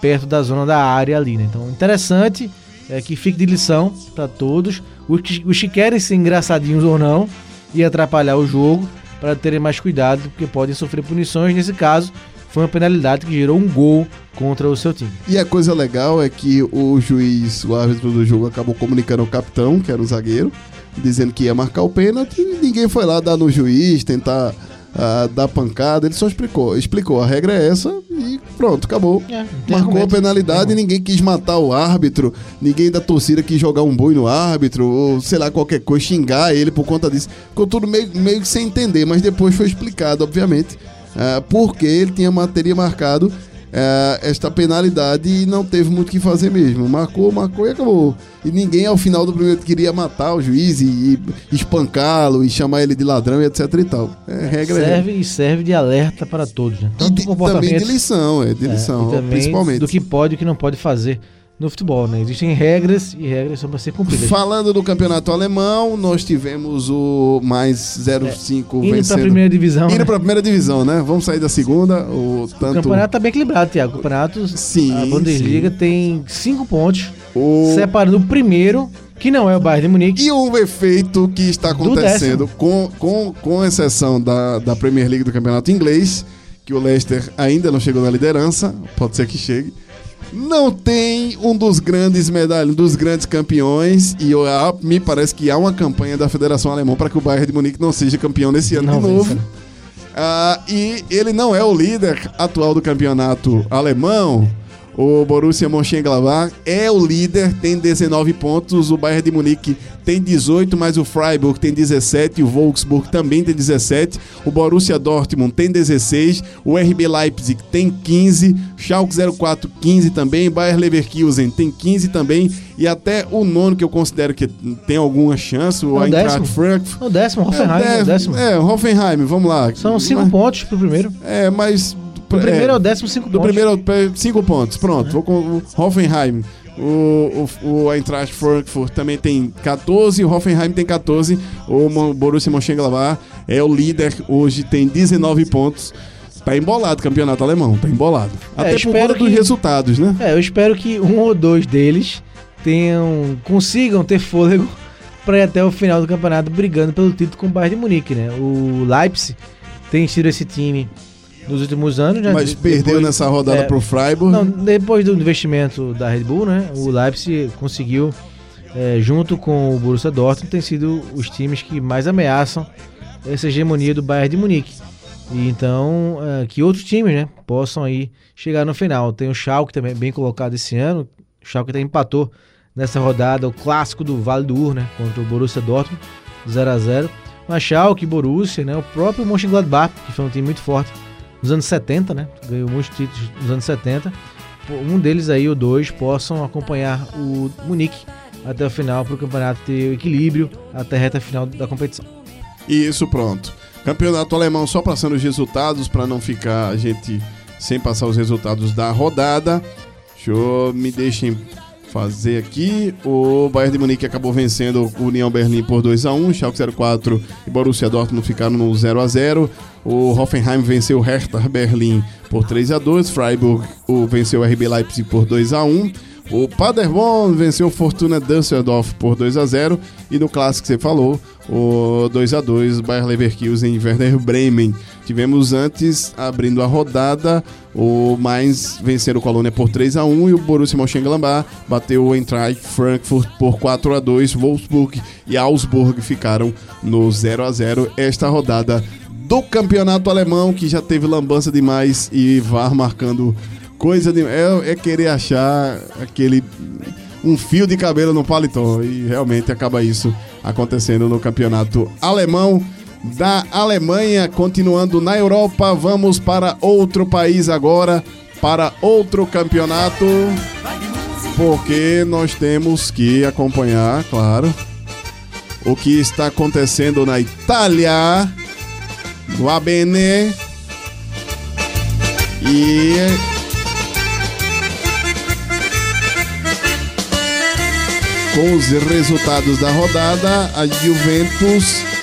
perto da zona da área ali, né? Então, interessante é que fique de lição para todos. Os que, querem ser engraçadinhos ou não e atrapalhar o jogo para terem mais cuidado, porque podem sofrer punições. Nesse caso, foi uma penalidade que gerou um gol contra o seu time. E a coisa legal é que o juiz, o árbitro do jogo, acabou comunicando ao capitão, que era o zagueiro, dizendo que ia marcar o pênalti e ninguém foi lá dar no juiz, tentar ah, dar pancada. Ele só explicou. Explicou, a regra é essa e pronto, acabou. É, Marcou a penalidade e ninguém quis matar o árbitro, ninguém da torcida quis jogar um boi no árbitro, ou sei lá, qualquer coisa, xingar ele por conta disso. Ficou tudo meio, meio que sem entender, mas depois foi explicado, obviamente, ah, porque ele tinha, teria marcado ah, esta penalidade e não teve muito o que fazer mesmo. Marcou, marcou e acabou. E ninguém ao final do primeiro queria matar o juiz e, e espancá-lo e chamar ele de ladrão e etc e tal. É regra é Serve e serve de alerta para todos, né? E Tanto de- do comportamento também de lição, é, de É, lição, e também principalmente. do que pode e o que não pode fazer no futebol, né? Existem regras e regras são para ser cumpridas. Falando do campeonato alemão, nós tivemos o mais 05 Indo para vencendo. a primeira divisão, Indo né? pra primeira divisão, né? Vamos sair da segunda. O o tanto campeonato tá bem equilibrado, Thiago. O campeonato, Sim, a Bundesliga tem cinco pontos, o... separando o primeiro, que não é o Bayern de Munique, E um efeito que está Do acontecendo, com, com, com exceção da, da Premier League do campeonato inglês, que o Leicester ainda não chegou na liderança, pode ser que chegue. Não tem um dos grandes medalhas, um dos grandes campeões, e eu- ah, me parece que há uma campanha da Federação Alemã para que o Bayern de Munique não seja campeão nesse ano Não de novo. né? Ah, e ele não é o líder atual do campeonato alemão. O Borussia Mönchengladbach é o líder, tem 19 pontos. O Bayern de Munique tem 18, mas o Freiburg tem 17. O Wolfsburg também tem 17. O Borussia Dortmund tem 16. O RB Leipzig tem 15. Schalke 04 15 também. Bayer Leverkusen tem 15 também. E até o nono que eu considero que tem alguma chance, o É o Eintracht. Frankfurt. O décimo, Hoffenheim, é, é, o décimo. é, Hoffenheim, vamos lá. São cinco Mas- pontos pro primeiro. É, mas. O primeiro é, o décimo, cinco Do pontos. primeiro, é, cinco pontos, pronto. Vou com o Hoffenheim. O, o, o Eintracht Frankfurt também tem 14, o Hoffenheim tem 14, o Borussia Mönchengladbach é o líder, hoje tem 19 pontos. Tá embolado o campeonato alemão, tá embolado. Até por conta dos resultados, né? É, eu espero que um ou dois deles tenham consigam ter fôlego para ir até o final do campeonato brigando pelo título com o Bayern de Munique, né? O Leipzig tem sido esse time nos últimos anos, né? Mas De- perdeu depois- nessa rodada é, pro Freiburg. Não, depois do investimento da Red Bull, né? O Leipzig conseguiu, é, junto com o Borussia Dortmund, tem sido os times que mais ameaçam essa hegemonia do Bayern de Munique. E então, é, que outros times, né, possam aí chegar no final. Tem o Schalke também bem colocado esse ano. O Schalke até empatou nessa rodada o clássico do Vale do Ur, né, contra o Borussia Dortmund, 0 a 0. Mas Schalke, Borussia, né, o próprio Mönchengladbach, que foi um time muito forte nos anos 70, né, ganhou muitos títulos nos anos 70. Pô, Um deles aí, ou dois, possam acompanhar o Munique até o final para o campeonato ter equilíbrio até a reta final da competição. Isso, pronto. Campeonato alemão, só passando os resultados para não ficar a gente sem passar os resultados da rodada. Eu, me deixem fazer aqui. O Bayern de Munique acabou vencendo o União Berlim por 2 a 1, Schalke 04 e Borussia Dortmund ficaram no 0 a 0. O Hoffenheim venceu o Hertha Berlim por 3 a 2, Freiburg o venceu o RB Leipzig por 2 a 1. O Paderborn venceu o Fortuna Düsseldorf por 2 a 0 e no clássico que você falou, o 2 a 2 Bayer Leverkusen e Werder Bremen. Tivemos antes abrindo a rodada, o Mainz venceram o Colônia por 3 a 1 e o Borussia Mönchengladbach bateu o Eintracht Frankfurt por 4 a 2. Wolfsburg e Augsburg ficaram no 0 a 0 esta rodada do campeonato alemão que já teve lambança demais e VAR marcando coisa de é, é querer achar aquele um fio de cabelo no paletó. E realmente acaba isso acontecendo no campeonato alemão da Alemanha, continuando na Europa, vamos para outro país agora, para outro campeonato, porque nós temos que acompanhar, claro, o que está acontecendo na Itália, no ABN. E com os resultados da rodada, a Juventus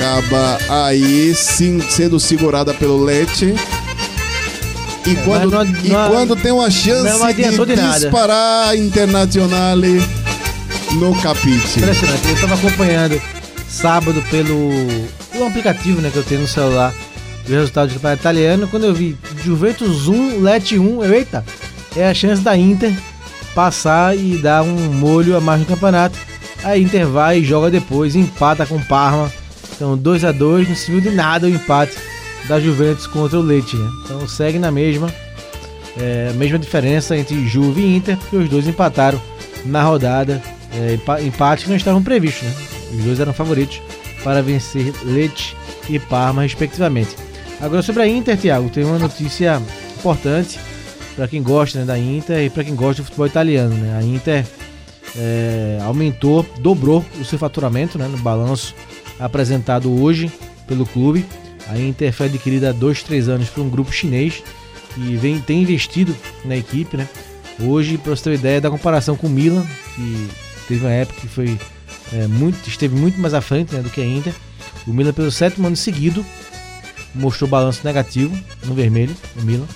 acaba aí sim sendo segurada pelo Lecce. E quando, não- e não- quando tem uma chance de, de disparar a Internazionale no capite. Impressionante. Eu estava acompanhando sábado pelo, pelo aplicativo né, que eu tenho no celular os resultados do campeonato italiano. Quando eu vi Juventus 1, Lecce 1, eu, eita, é a chance da Inter passar e dar um molho a mais no campeonato. A Inter vai e joga depois, empata com o Parma. Então 2 a 2 não se viu de nada o empate da Juventus contra o Lecce. Né? Então segue na mesma, é, mesma diferença entre Juve e Inter, porque os dois empataram na rodada. É, empa- empate que não estavam previstos, né? Os dois eram favoritos para vencer Lecce e Parma, respectivamente. Agora sobre a Inter, Thiago, tem uma notícia importante para quem gosta né, da Inter e para quem gosta do futebol italiano. Né? A Inter é, aumentou, dobrou o seu faturamento né, no balanço apresentado hoje pelo clube. A Inter foi adquirida há dois, três anos por um grupo chinês e vem, tem investido na equipe. Né? Hoje, para você ter uma ideia da comparação com o Milan, que teve uma época que foi é, muito, esteve muito mais à frente né, do que a Inter. O Milan, pelo sétimo ano seguido, mostrou balanço negativo no vermelho, o Milan,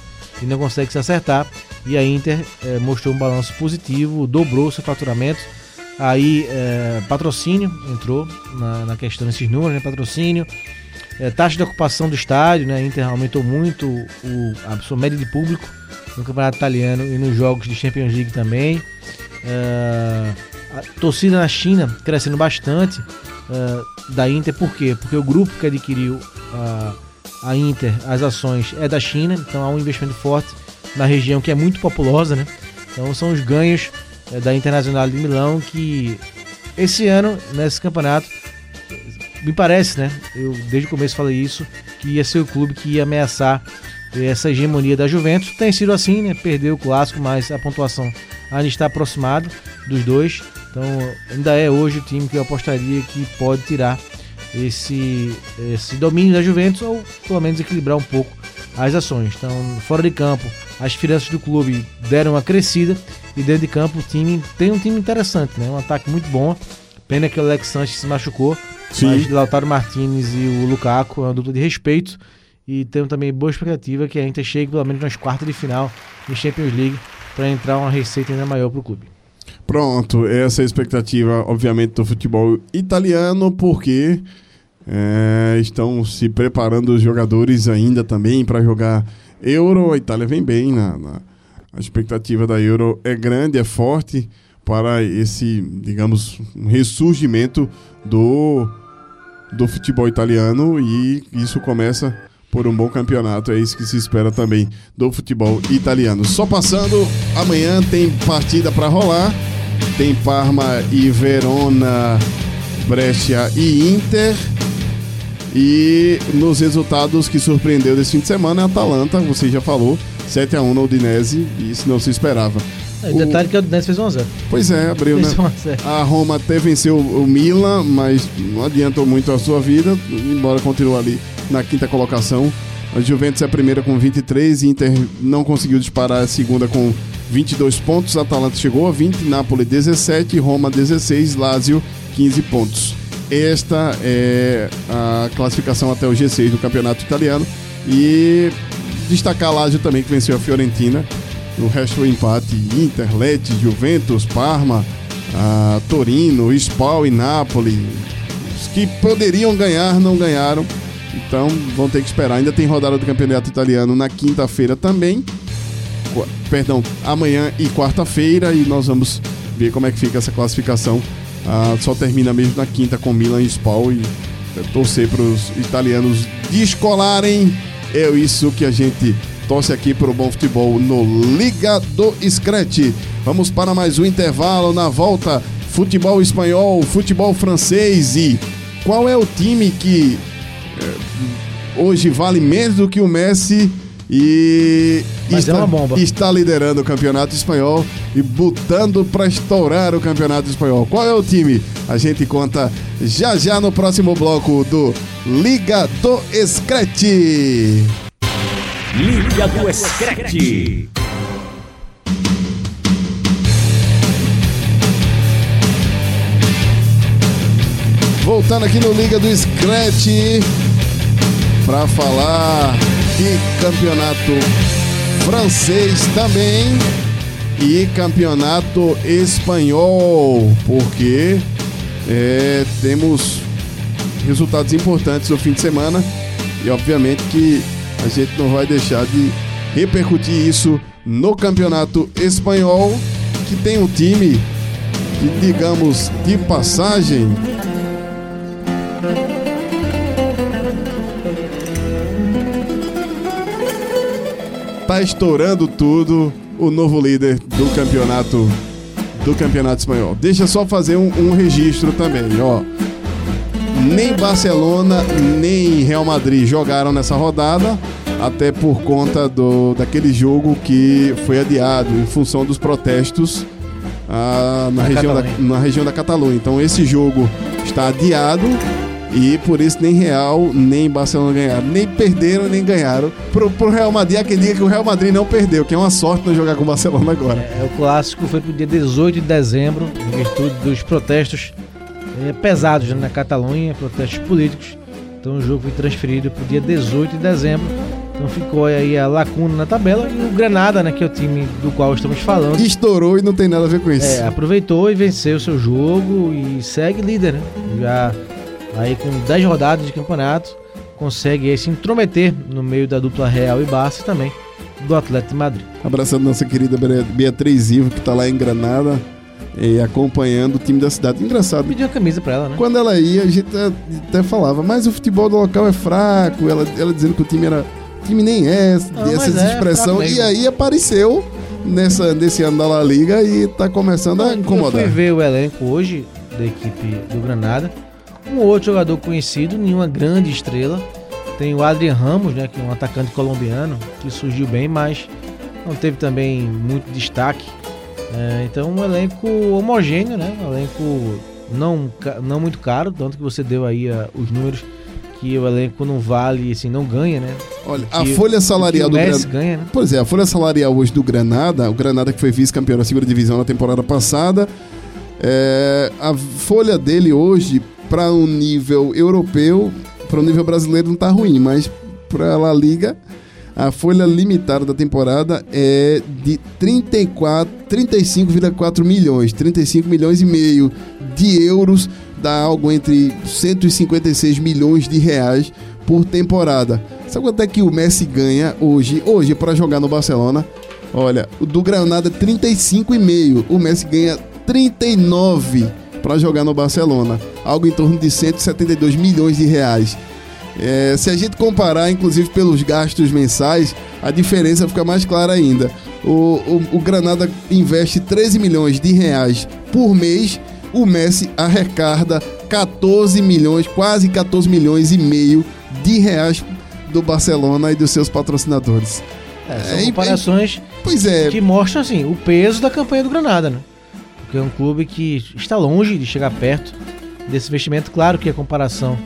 e não consegue se acertar. E a Inter eh, mostrou um balanço positivo, dobrou seu faturamento. Aí, eh, patrocínio entrou na, na questão desses números, né? Patrocínio, eh, taxa de ocupação do estádio, né? Inter aumentou muito o, a sua média de público no campeonato italiano e nos jogos de Champions League também. Eh, a torcida na China crescendo bastante eh, da Inter, por quê? Porque o grupo que adquiriu a a Inter, as ações é da China, então há um investimento forte na região que é muito populosa, né? Então são os ganhos da Internacional de Milão que esse ano, nesse campeonato, me parece, né? Eu desde o começo falei isso, que ia ser o clube que ia ameaçar essa hegemonia da Juventus. Tem sido assim, né? Perdeu o clássico, mas a pontuação ainda está aproximada dos dois. Então ainda é hoje o time que eu apostaria que pode tirar esse, esse domínio da Juventus ou pelo menos equilibrar um pouco as ações. Então, fora de campo, as finanças do clube deram uma crescida e dentro de campo o time tem um time interessante, né? Um ataque muito bom. Pena que o Alex Sanches se machucou, Sim. mas Lautaro Martinez e o Lukaku é uma dupla de respeito e temos também boa expectativa que a Inter chegue pelo menos nas quartas de final em Champions League para entrar uma receita ainda maior para o clube. Pronto, essa é a expectativa, obviamente, do futebol italiano, porque é, estão se preparando os jogadores ainda também para jogar Euro. A Itália vem bem, na, na- a expectativa da Euro é grande, é forte para esse, digamos, ressurgimento do, do futebol italiano e isso começa por um bom campeonato. É isso que se espera também do futebol italiano. Só passando, amanhã tem partida para rolar. Tem Parma e Verona, Brescia e Inter. E nos resultados que surpreendeu desse fim de semana, a Atalanta, você já falou, 7 a 1 na Udinese, e isso não se esperava. E O- detalhe que o Udinese fez 1x0. Pois é, abriu, né? 1x0. A Roma até venceu o Milan, mas não adiantou muito a sua vida, embora continue ali na quinta colocação. A Juventus é a primeira com 23, Inter não conseguiu disparar a segunda com 22 pontos, Atalanta chegou a 20, Napoli 17, Roma 16, Lazio 15 pontos. Esta é a classificação até o G6 do campeonato italiano e destacar a Lazio também que venceu a Fiorentina. O resto foi empate: Inter, Lecce, Juventus, Parma, ah, Torino, Spal e Napoli. Os que poderiam ganhar não ganharam. Então vão ter que esperar. Ainda tem rodada do campeonato italiano na quinta-feira também. Perdão, amanhã e quarta-feira. E nós vamos ver como é que fica essa classificação. Ah, só termina mesmo na quinta com Milan e Spal. E é, torcer para os italianos descolarem. É isso que a gente torce aqui para o bom futebol no Liga do Scratch. Vamos para mais um intervalo na volta. Futebol espanhol, futebol francês e qual é o time que é, hoje vale menos do que o Messi e Mas é está, uma bomba. está liderando o campeonato espanhol e botando para estourar o campeonato espanhol. Qual é o time? A gente conta já já no próximo bloco do Liga do Scratch. Liga do Escrete. Voltando aqui no Liga do Scratch para falar de campeonato francês também e campeonato espanhol, porque é, temos resultados importantes no fim de semana e obviamente que a gente não vai deixar de repercutir isso no campeonato espanhol, que tem um time que, digamos, de passagem, tá estourando tudo o novo líder do campeonato do campeonato espanhol. Deixa só fazer um, um registro também, ó. Nem Barcelona nem Real Madrid jogaram nessa rodada, até por conta do daquele jogo que foi adiado em função dos protestos ah, na, Na região da, na região da Catalunha. Então esse jogo está adiado e por isso nem Real nem Barcelona ganharam. Nem perderam, nem ganharam. Pro, pro Real Madrid, há quem diga que o Real Madrid não perdeu, que é uma sorte não jogar com o Barcelona agora. É, o clássico foi pro dia 18 de dezembro, em virtude dos protestos é, pesados né, na Catalunha, protestos políticos. Então o jogo foi transferido pro dia 18 de dezembro. Então ficou aí a lacuna na tabela e o Granada, né, que é o time do qual estamos falando. Estourou e não tem nada a ver com isso. É, aproveitou e venceu o seu jogo e segue líder, né? Já aí com 10 rodadas de campeonato, consegue aí se intrometer no meio da dupla Real e Barça e também do Atlético de Madrid. Abraçando nossa querida Bea- Beatriz Ivo, que tá lá em Granada, e acompanhando o time da cidade. Engraçado. Pediu a camisa pra ela, né? Quando ela ia, a gente até falava, mas o futebol do local é fraco. Ela, ela dizendo que o time era. O time nem é, Não, essa mas é expressão. fraco e aí apareceu nessa, nesse ano da La Liga e tá começando a Eu incomodar. fui ver o elenco hoje da equipe do Granada. Um outro jogador conhecido, nenhuma grande estrela. Tem o Adrian Ramos, né, que é um atacante colombiano, que surgiu bem, mas não teve também muito destaque. É, então um elenco homogêneo, né? Um elenco não, não muito caro, tanto que você deu aí ah, os números que o elenco não vale, assim, não ganha, né? Olha, a Que- folha salarial do Granada. ganha, né? Pois é, a folha salarial hoje do Granada, o Granada que foi vice-campeão da segunda divisão na temporada passada, é, a folha dele hoje, para um nível europeu, para um nível brasileiro não tá ruim, mas para a La Liga, a folha limitada da temporada é de 34, 35,4 milhões, 35 milhões e meio de euros, dá algo entre 156 milhões de reais por temporada. Sabe quanto é que o Messi ganha hoje, hoje para jogar no Barcelona? Olha, o do Granada é 35,5, o Messi ganha 39 para jogar no Barcelona, algo em torno de 172 milhões de reais. É, se a gente comparar, inclusive pelos gastos mensais, a diferença fica mais clara ainda. O, o, o Granada investe 13 milhões de reais por mês, o Messi arrecada 14 milhões, quase 14 milhões e meio de reais do Barcelona e dos seus patrocinadores. É, são É, e- comparações Pois é, que mostram, assim, o peso da campanha do Granada, né? Porque é um clube que está longe de chegar perto desse investimento. Claro que a comparação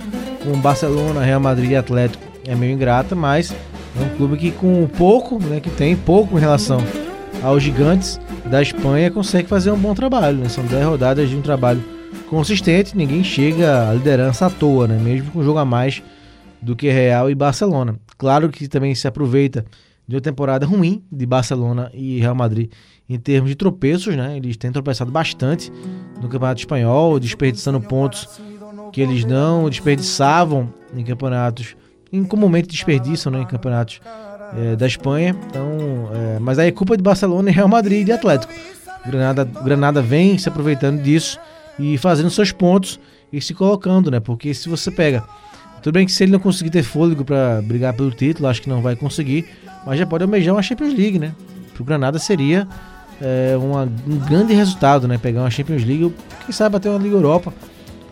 com Barcelona, Real Madrid e Atlético é meio ingrata, mas é um clube que com pouco, né, que tem, pouco em relação aos gigantes da Espanha, consegue fazer um bom trabalho, né? São 10 rodadas de um trabalho consistente, ninguém chega à liderança à toa, né? Mesmo com um jogo a mais do que Real e Barcelona. Claro que também se aproveita de uma temporada ruim de Barcelona e Real Madrid em termos de tropeços, né? Eles têm tropeçado bastante no Campeonato Espanhol, desperdiçando pontos que eles não desperdiçavam em campeonatos, em comumente desperdiçam, né? Em campeonatos eh, da Espanha. Então, eh, mas aí é culpa de Barcelona e Real Madrid e de Atlético. Granada, Granada vem se aproveitando disso e fazendo seus pontos e se colocando, né? Porque se você pega tudo bem que se ele não conseguir ter fôlego para brigar pelo título, acho que não vai conseguir, mas já pode almejar uma Champions League, né? Pro Granada seria é, uma- um grande resultado, né? Pegar uma Champions League, ou quem sabe até uma Liga Europa,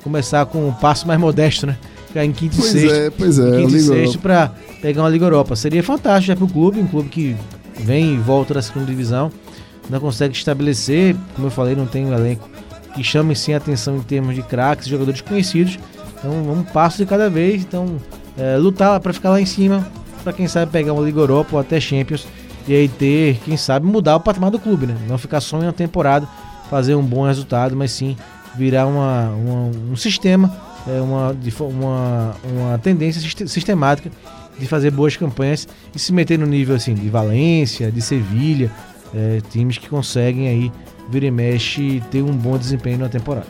começar com um passo mais modesto, né? Ficar em quinto pois e sexto, é, pois é. em quinto e sexto para pegar uma Liga Europa. Seria fantástico já pro clube, um clube que vem e volta da segunda divisão, não consegue estabelecer, como eu falei, não tem um elenco que chame sim a atenção em termos de craques, jogadores conhecidos. Então, um passo de cada vez. Então, é, lutar para ficar lá em cima, para quem sabe pegar uma Liga Europa ou até Champions e aí ter, quem sabe, mudar o patamar do clube, né? Não ficar só em uma temporada, fazer um bom resultado, mas sim virar uma, uma- um sistema, é, uma, uma, uma tendência siste- sistemática de fazer boas campanhas e se meter no nível assim de Valência, de Sevilha, é, times que conseguem aí vira e mexe ter um bom desempenho na temporada.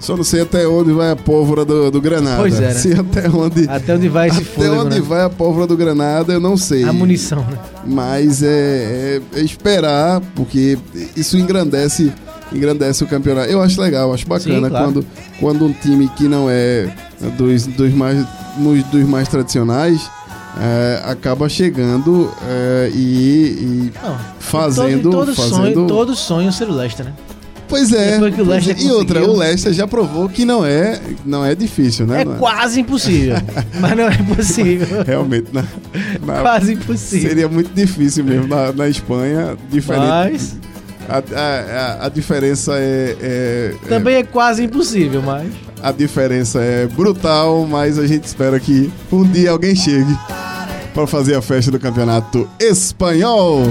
Só não sei até onde vai a pólvora do, do Granada. Pois é, né? Se até onde, Até onde vai esse até fôlego, onde né? vai a pólvora do Granada, eu não sei. A munição, né? Mas é, é- é esperar, porque isso engrandece, engrandece o campeonato. Eu acho legal, acho bacana Sim, claro. quando, quando um time que não é dos, dos, mais, nos- dos mais tradicionais é, acaba chegando é, e, e Não, fazendo. todo, todo fazendo... sonho, todo sonho ser o Leicester, né? Pois é. Depois que o é. E outra, o Leicester já provou que não é, não é difícil, né? É quase impossível, mas não é possível. Realmente, na- na- quase impossível. seria muito difícil mesmo na, na Espanha. Diferente, Mas A, a- a- diferença é, é- é- também é quase impossível, mas a diferença é brutal, mas a gente espera que um dia alguém chegue para fazer a festa do campeonato espanhol.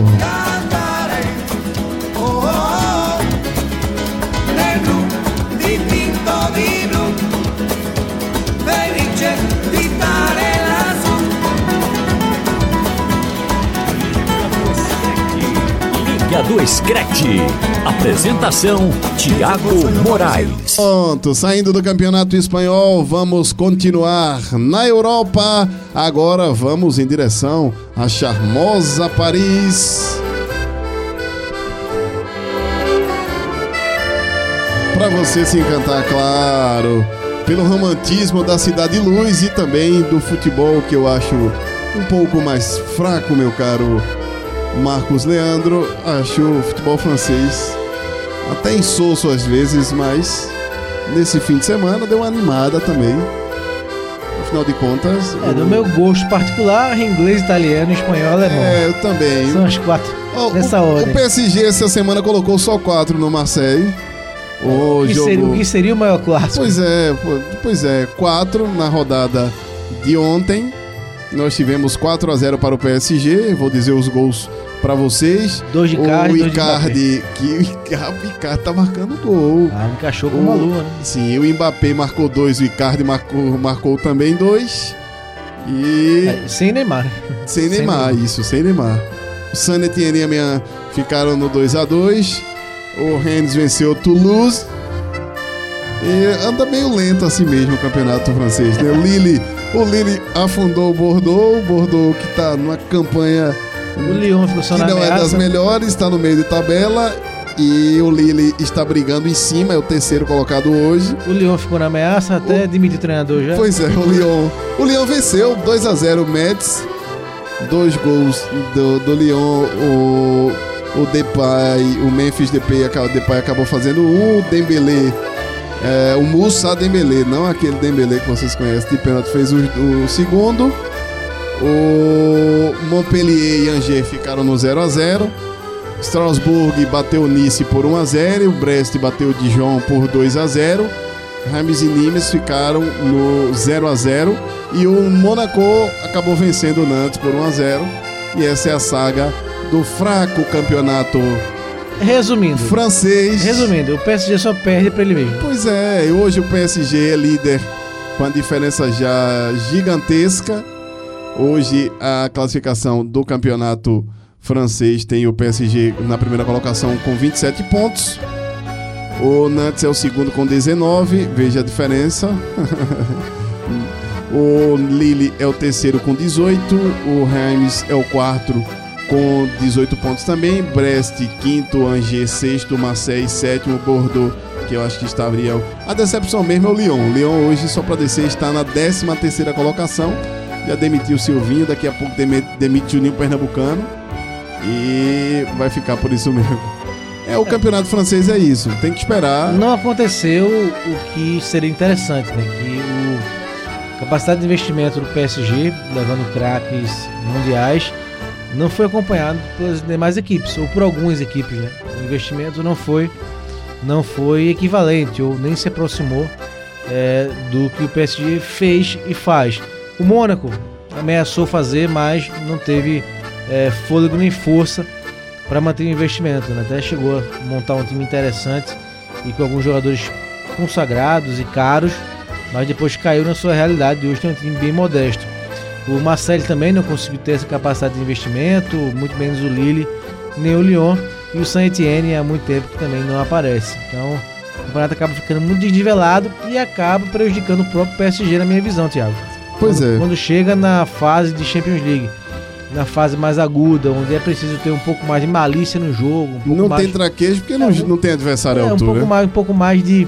Do Screte. Apresentação: Tiago Moraes. Pronto, saindo do campeonato espanhol, vamos continuar na Europa. Agora vamos em direção à charmosa Paris. Para você se encantar, claro, pelo romantismo da Cidade Luz e também do futebol que eu acho um pouco mais fraco, meu caro Marcos Leandro. Acho o futebol francês até insosso às vezes, mas nesse fim de semana deu uma animada também. Afinal de contas. é do meu gosto particular, inglês, italiano, espanhol, alemão. É, eu também. São as quatro O- nessa o, ordem. o PSG essa semana colocou só quatro no Marseille. O O que, jogo. seria, o que seria o maior clássico? Pois é, pois é, quatro na rodada de ontem. Nós tivemos 4 a 0 para o PSG. Vou dizer os gols para vocês. Dois de o Icardi, que o Icardi, o Icardi tá marcando gol. Ah, encaixou com uma O- lua, né? Sim, o Mbappé marcou dois, o Icardi marcou, marcou também dois. E É, sem Neymar. sem Neymar, isso, sem Neymar. O San Etienne e a minha ficaram no 2 a 2 O Rennes venceu o Toulouse. E anda meio lento assim mesmo o campeonato francês, né? O Lille, o Lille afundou o Bordeaux, o Bordeaux que tá numa campanha O Lyon ficou só que na não é das ameaça. melhores, está no meio de tabela. E o Lille está brigando em cima, é o terceiro colocado hoje. O Lyon ficou na ameaça, até demitiu o treinador já. Pois é, o Lyon. O Lyon venceu 2 a 0 o Mets. Dois gols do, do Lyon. O, o Depay, o Memphis Depay, Depay acabou fazendo um. O Dembélé, é, o Moussa Dembélé, não aquele Dembélé que vocês conhecem de pênalti, fez o, o segundo. O Montpellier e Angers ficaram no 0 a 0 Strasbourg bateu Nice por 1 a 0 e o Brest bateu Dijon por 2 a 0 Reims e Nimes ficaram no 0 a 0 e o Monaco acabou vencendo o Nantes por 1 a 0 e essa é a saga do fraco campeonato Resumindo, francês. resumindo, o PSG só perde pra ele mesmo. Pois é, hoje o PSG é líder com a diferença já gigantesca. Hoje a classificação do campeonato francês tem o PSG na primeira colocação com 27 pontos. O Nantes é o segundo com 19, veja a diferença. o Lille é o terceiro com 18, o Reims é o quarto com 18 pontos também, Brest quinto, Angers sexto, Marseille sétimo, Bordeaux que eu acho que estaria a decepção mesmo é o Lyon. O Lyon hoje só para descer está na 13 terceira colocação. Já demitiu o Silvinho, daqui a pouco demi- demite o Ninho Pernambucano e vai ficar por isso mesmo. É o campeonato francês é isso, tem que esperar. Não aconteceu o que seria interessante, né? Que o capacidade de investimento do PSG, levando craques mundiais, não foi acompanhado pelas demais equipes, ou por algumas equipes, né? O investimento não foi, não foi equivalente, ou nem se aproximou é, do que o PSG fez e faz. O Mônaco ameaçou fazer, mas não teve é, fôlego nem força para manter o investimento. Né? Até chegou a montar um time interessante e com alguns jogadores consagrados e caros, mas depois caiu na sua realidade. Hoje tem um time bem modesto. O Marseille também não conseguiu ter essa capacidade de investimento, muito menos o Lille, nem o Lyon. E o Saint-Etienne há muito tempo que também não aparece. Então o campeonato acaba ficando muito desnivelado e acaba prejudicando o próprio PSG, na minha visão, Thiago. Pois quando, é. Quando chega na fase de Champions League, na fase mais aguda, onde é preciso ter um pouco mais de malícia no jogo, um Não mais, tem traquejo porque não, É, um- não tem adversário à é, um altura. pouco mais, um pouco mais de,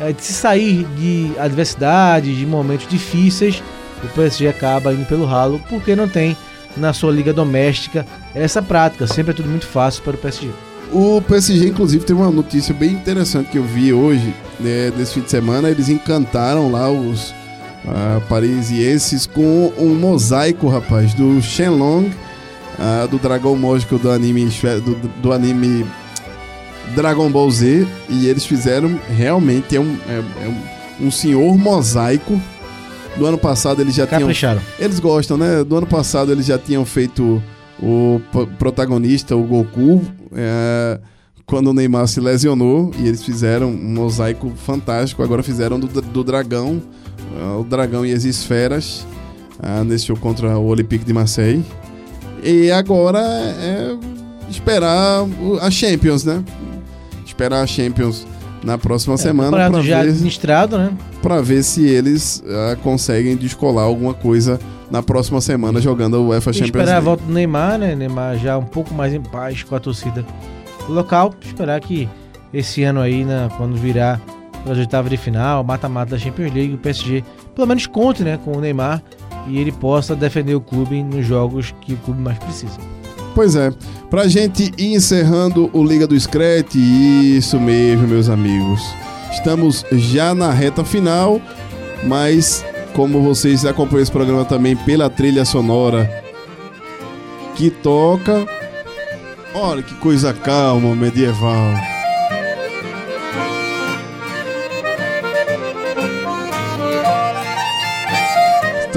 é, de se sair de adversidades, de momentos difíceis, o PSG acaba indo pelo ralo porque não tem na sua liga doméstica essa prática. Sempre é tudo muito fácil para o PSG. O PSG, inclusive, teve uma notícia bem interessante que eu vi hoje, né, nesse fim de semana. Eles encantaram lá os ah, parisienses com um mosaico, rapaz, do Shenlong, ah, do dragão mágico do anime, do, do anime Dragon Ball Z. E eles fizeram realmente é um, é, é um, senhor mosaico. Do ano passado eles já tinham Capricharam. eles gostam, né? Do ano passado eles já tinham feito o protagonista, o Goku, é, quando o Neymar se lesionou e eles fizeram um mosaico fantástico. Agora fizeram do, do dragão, o dragão e as esferas, ah, nesse jogo contra o Olympique de Marseille. E agora é esperar a Champions, né? Esperar a Champions na próxima semana Campeonato para já ver administrado, né? para ver se eles ah, conseguem descolar alguma coisa na próxima semana jogando a UEFA E Champions esperar a League. volta do Neymar, né? Neymar já um pouco mais em paz com a torcida local. Esperar que esse ano aí, né, quando virar as oitavas de final, mata-mata da Champions League, o PSG pelo menos conte, né, com o Neymar e ele possa defender o clube nos jogos que o clube mais precisa. Pois é, pra gente ir encerrando o Liga do Scratch, isso mesmo, meus amigos. Estamos já na reta final, mas como vocês acompanham esse programa também pela trilha sonora que toca. Olha que coisa calma, medieval.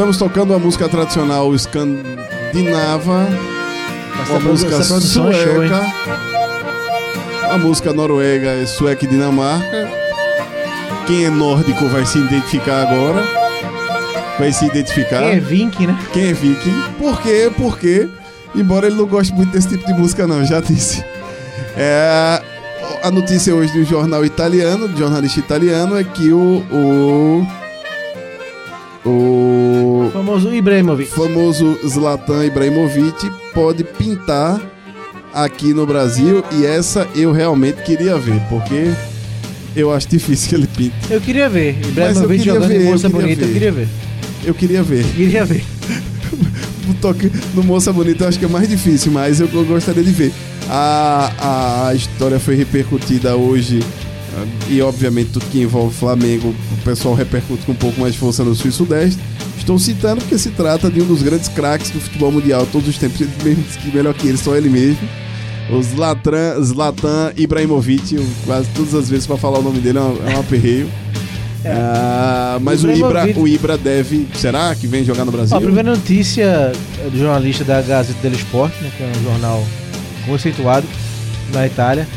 Estamos tocando a música tradicional escandinava, produ- música é sueca, a música noruega é sueca e dinamarca. Quem é nórdico vai se identificar agora. Vai se identificar. Quem é Vink, né? Quem é viking? Por quê? Porque, embora ele não goste muito desse tipo de música, não, já disse. É, a notícia hoje do jornal italiano, do jornalista italiano, é que o. O, o famoso Ibrahimovic. famoso Zlatan Ibrahimovic pode pintar aqui no Brasil e essa eu realmente queria ver, porque eu acho difícil que ele pinte. Eu queria ver. Ibrahimovic jogando ver, moça eu bonita, eu ver. queria ver. Eu queria ver. Queria ver. O toque no Moça Bonita eu acho que é mais difícil, mas eu, eu gostaria de ver. A, a, a história foi repercutida hoje e, obviamente, tudo que envolve Flamengo, o pessoal repercute com um pouco mais de força no Sul e Sudeste. Estou citando porque se trata de um dos grandes craques do futebol mundial todos os tempos, mesmo que melhor que ele, só ele mesmo. O Zlatan, Zlatan Ibrahimovic, quase todas as vezes para falar o nome dele é um, é um aperreio. Ah, mas o Ibra, o Ibra deve. Será que vem jogar no Brasil? A primeira notícia é do jornalista da Gazeta dello Sport, né, que é um jornal conceituado na Itália,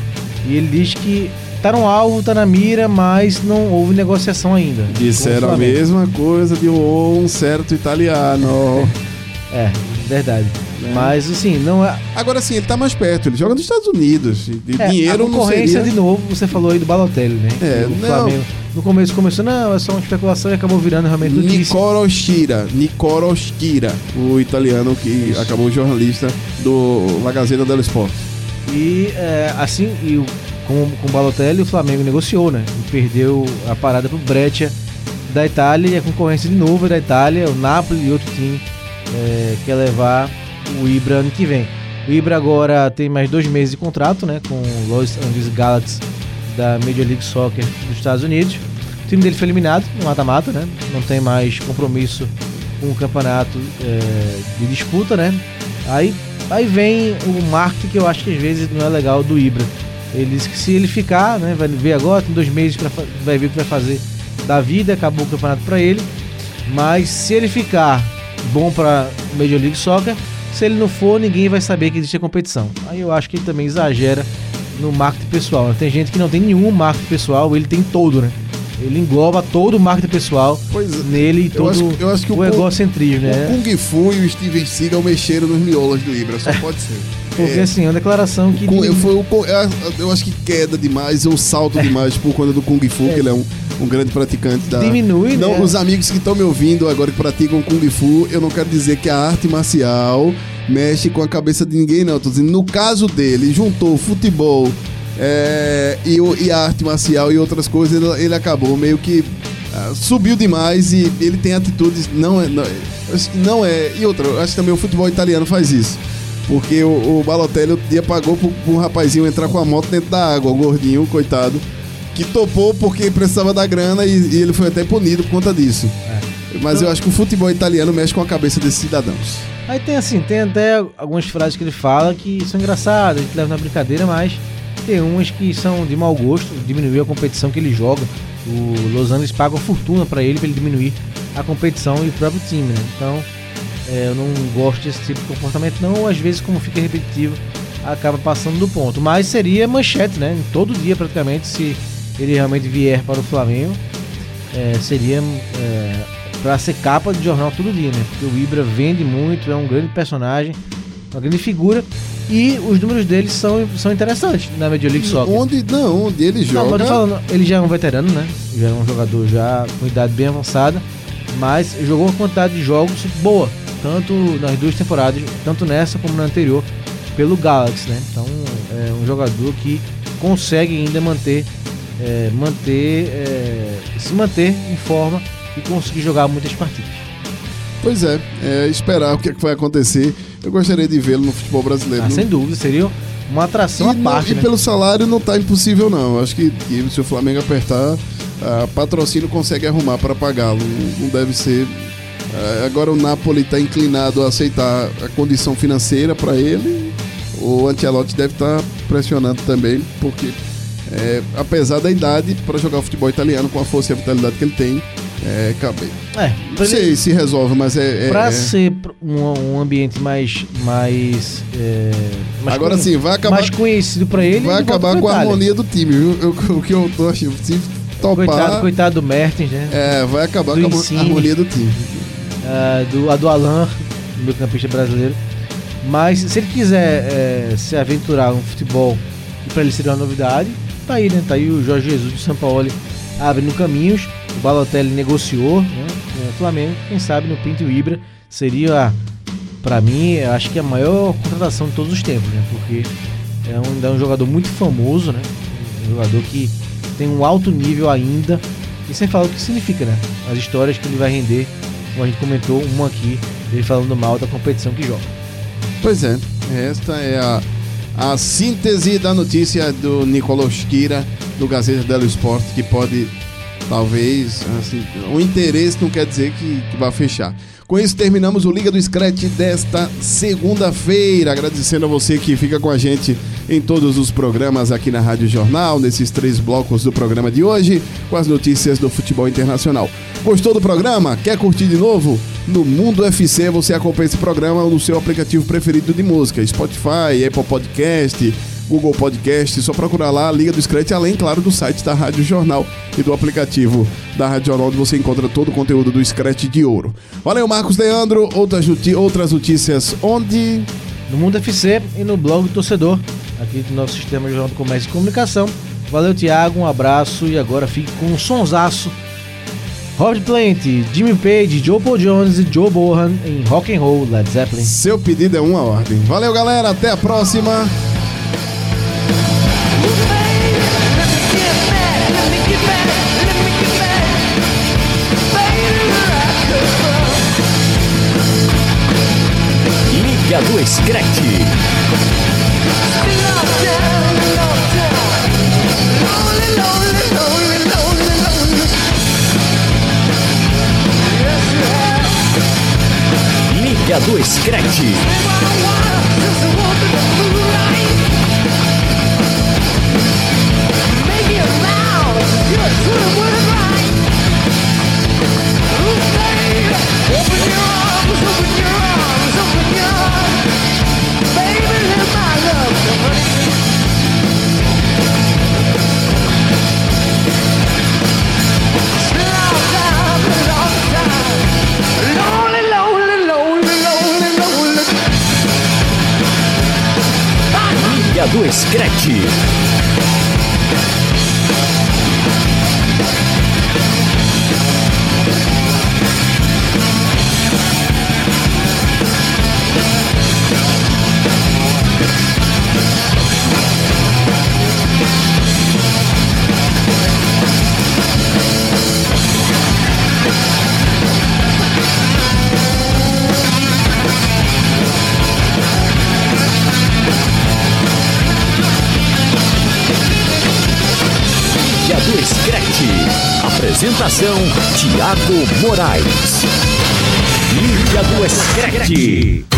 e ele diz que tá no alvo, tá na mira, mas não houve negociação ainda. Disseram a mesma coisa de um certo italiano. É, verdade. É. Mas assim, não é. Agora sim, ele tá mais perto, ele joga nos Estados Unidos. E é, dinheiro a concorrência seria. de novo, você falou aí do Balotelli, né? É, não. Flamengo. No começo começou, não, é só uma especulação e acabou virando realmente notícia. Nicolo Schira, o italiano que acabou jornalista do La Gazzetta dello Sport. E é, assim, e o- com, com o Balotelli, o Flamengo negociou, né? E perdeu a parada pro Breccia da Itália e a concorrência de novo é da Itália, o Napoli e outro time é, quer levar o Ibra ano que vem. O Ibra agora tem mais dois meses de contrato, né? Com o Los Angeles Galaxy da Major League Soccer dos Estados Unidos. O time dele foi eliminado no mata-mata, né? Não tem mais compromisso com o campeonato é, de disputa, né? Aí, aí vem o marketing que eu acho que às vezes não é legal do Ibra. Ele diz que se ele ficar, né? Vai ver agora, tem dois meses para vai ver o que vai fazer da vida, acabou o campeonato para ele. Mas se ele ficar bom para Major League Soccer, se ele não for, ninguém vai saber que existe a competição. Aí eu acho que ele também exagera no marketing pessoal. né? Tem gente que não tem nenhum marketing pessoal, ele tem todo, né? Ele engloba todo o marketing pessoal Pois é. nele e todo acho, eu acho que o, o egocentrismo, né? o Kung Fu e o Steven Seagal mexeram nos miolos do Ibra, só pode ser. Porque É. assim, é uma declaração que. Com- eu, foi o co- eu, eu acho que queda demais, ou salto demais por conta do Kung Fu, que ele é um, um grande praticante da. Diminui, Não, né? os amigos que estão me ouvindo agora que praticam Kung Fu, eu não quero dizer que a arte marcial mexe com a cabeça de ninguém, não. Eu tô dizendo, no caso dele, juntou futebol é, e, e a arte marcial e outras coisas, ele, ele acabou meio que. ah, subiu demais e ele tem atitudes. Não é. Não, eu que não é. E outra, eu acho que também o futebol italiano faz isso. Porque o, o Balotelli outro dia pagou pro, pro um rapazinho entrar com a moto dentro da água, o gordinho, coitado. Que topou porque precisava da grana e, e ele foi até punido por conta disso. Mas eu acho que o futebol italiano mexe com a cabeça desses cidadãos. Aí tem assim, tem até algumas frases que ele fala que são engraçadas, a gente leva na brincadeira, mas tem umas que são de mau gosto, diminuir a competição que ele joga. O Los Angeles paga uma fortuna pra ele, pra ele diminuir a competição e o próprio time, né? Então, é, eu não gosto desse tipo de comportamento, não. Ou às vezes, como fica repetitivo, acaba passando do ponto. Mas seria manchete, né? Todo dia, praticamente, se ele realmente vier para o Flamengo, é, seria é, para ser capa de jornal todo dia, né? Porque o Ibra vende muito, é um grande personagem, uma grande figura. E os números dele são, são interessantes na Major League Soccer. Onde, não, onde ele Não, mas joga. tô falando, ele já é um veterano, né? Já é um jogador já com idade bem avançada, mas jogou uma quantidade de jogos boa, tanto nas duas temporadas, tanto nessa como na anterior, pelo Galaxy, né? Então é um jogador que consegue ainda manter, é, manter, é, se manter em forma e conseguir jogar muitas partidas. Pois é, é, esperar o que, é que vai acontecer. Eu gostaria de vê-lo no futebol brasileiro. Ah, Não- sem dúvida, seria uma atração e, à não- parte, e né? pelo salário não tá impossível, não. Acho que, que se o Flamengo apertar, a patrocínio consegue arrumar para pagá-lo. Não, não deve ser. Ah, agora o Napoli está inclinado a aceitar a condição financeira para ele. O Ancelotti deve estar pressionando também, porque é, apesar da idade, para jogar o futebol italiano com a força e a vitalidade que ele tem, É, acabei. É, Não pra, ele- sei se resolve, mas é. é- pra é. ser um, um ambiente mais. mais, é, mais Agora sim, vai acabar, mais conhecido pra ele. vai acabar com a harmonia do time, viu? Eu- o que eu tô achando. Se topar. Coitado, coitado do Mertens, né? É, vai acabar Do com a harmonia do time. Ah, do, a do Alan, meu campista brasileiro. Mas se ele quiser é, se aventurar no futebol, e pra ele seria uma novidade, tá aí, né? Tá aí o Jorge Jesus do São Paulo abrindo caminhos. O Balotelli negociou né, com o Flamengo. Quem sabe no Pinto e Ibra seria, pra mim, acho que a maior contratação de todos os tempos, né? Porque é um, é um jogador muito famoso, né? Um jogador que tem um alto nível ainda. E sem falar o que significa, né? As histórias que ele vai render como a gente comentou, uma aqui, ele falando mal da competição que joga. Pois é, esta é a, a síntese da notícia do Nicolas Kira, do Gazeta dello Sport, que pode, talvez, assim, o interesse não quer dizer que, que vai fechar. Com isso, terminamos o Liga do Scratch desta segunda-feira. Agradecendo a você que fica com a gente em todos os programas aqui na Rádio Jornal, nesses três blocos do programa de hoje, com as notícias do futebol internacional. Gostou do programa? Quer curtir de novo? No Mundo FC você acompanha esse programa no seu aplicativo preferido de música, Spotify, Apple Podcast, Google Podcast, só procurar lá a Liga do Scratch, além, claro, do site da Rádio Jornal e do aplicativo da Rádio Jornal, onde você encontra todo o conteúdo do Scratch de ouro. Valeu, Marcos Leandro. Outras, outras notícias onde? No Mundo FC e no blog do Torcedor, aqui do nosso Sistema Jornal do Comércio e Comunicação. Valeu, Thiago, um abraço e agora fique com um sonsaço. Robert Plant, Jimmy Page, Joe Paul Jones e Joe Bohan em Rock and Roll Led Zeppelin. Seu pedido é uma ordem. Valeu, galera. Até a próxima. Do Scratch. Liga do Scratch. Do Scratch. Do Scratch. Apresentação: Tiago Moraes. Liga do Scratch.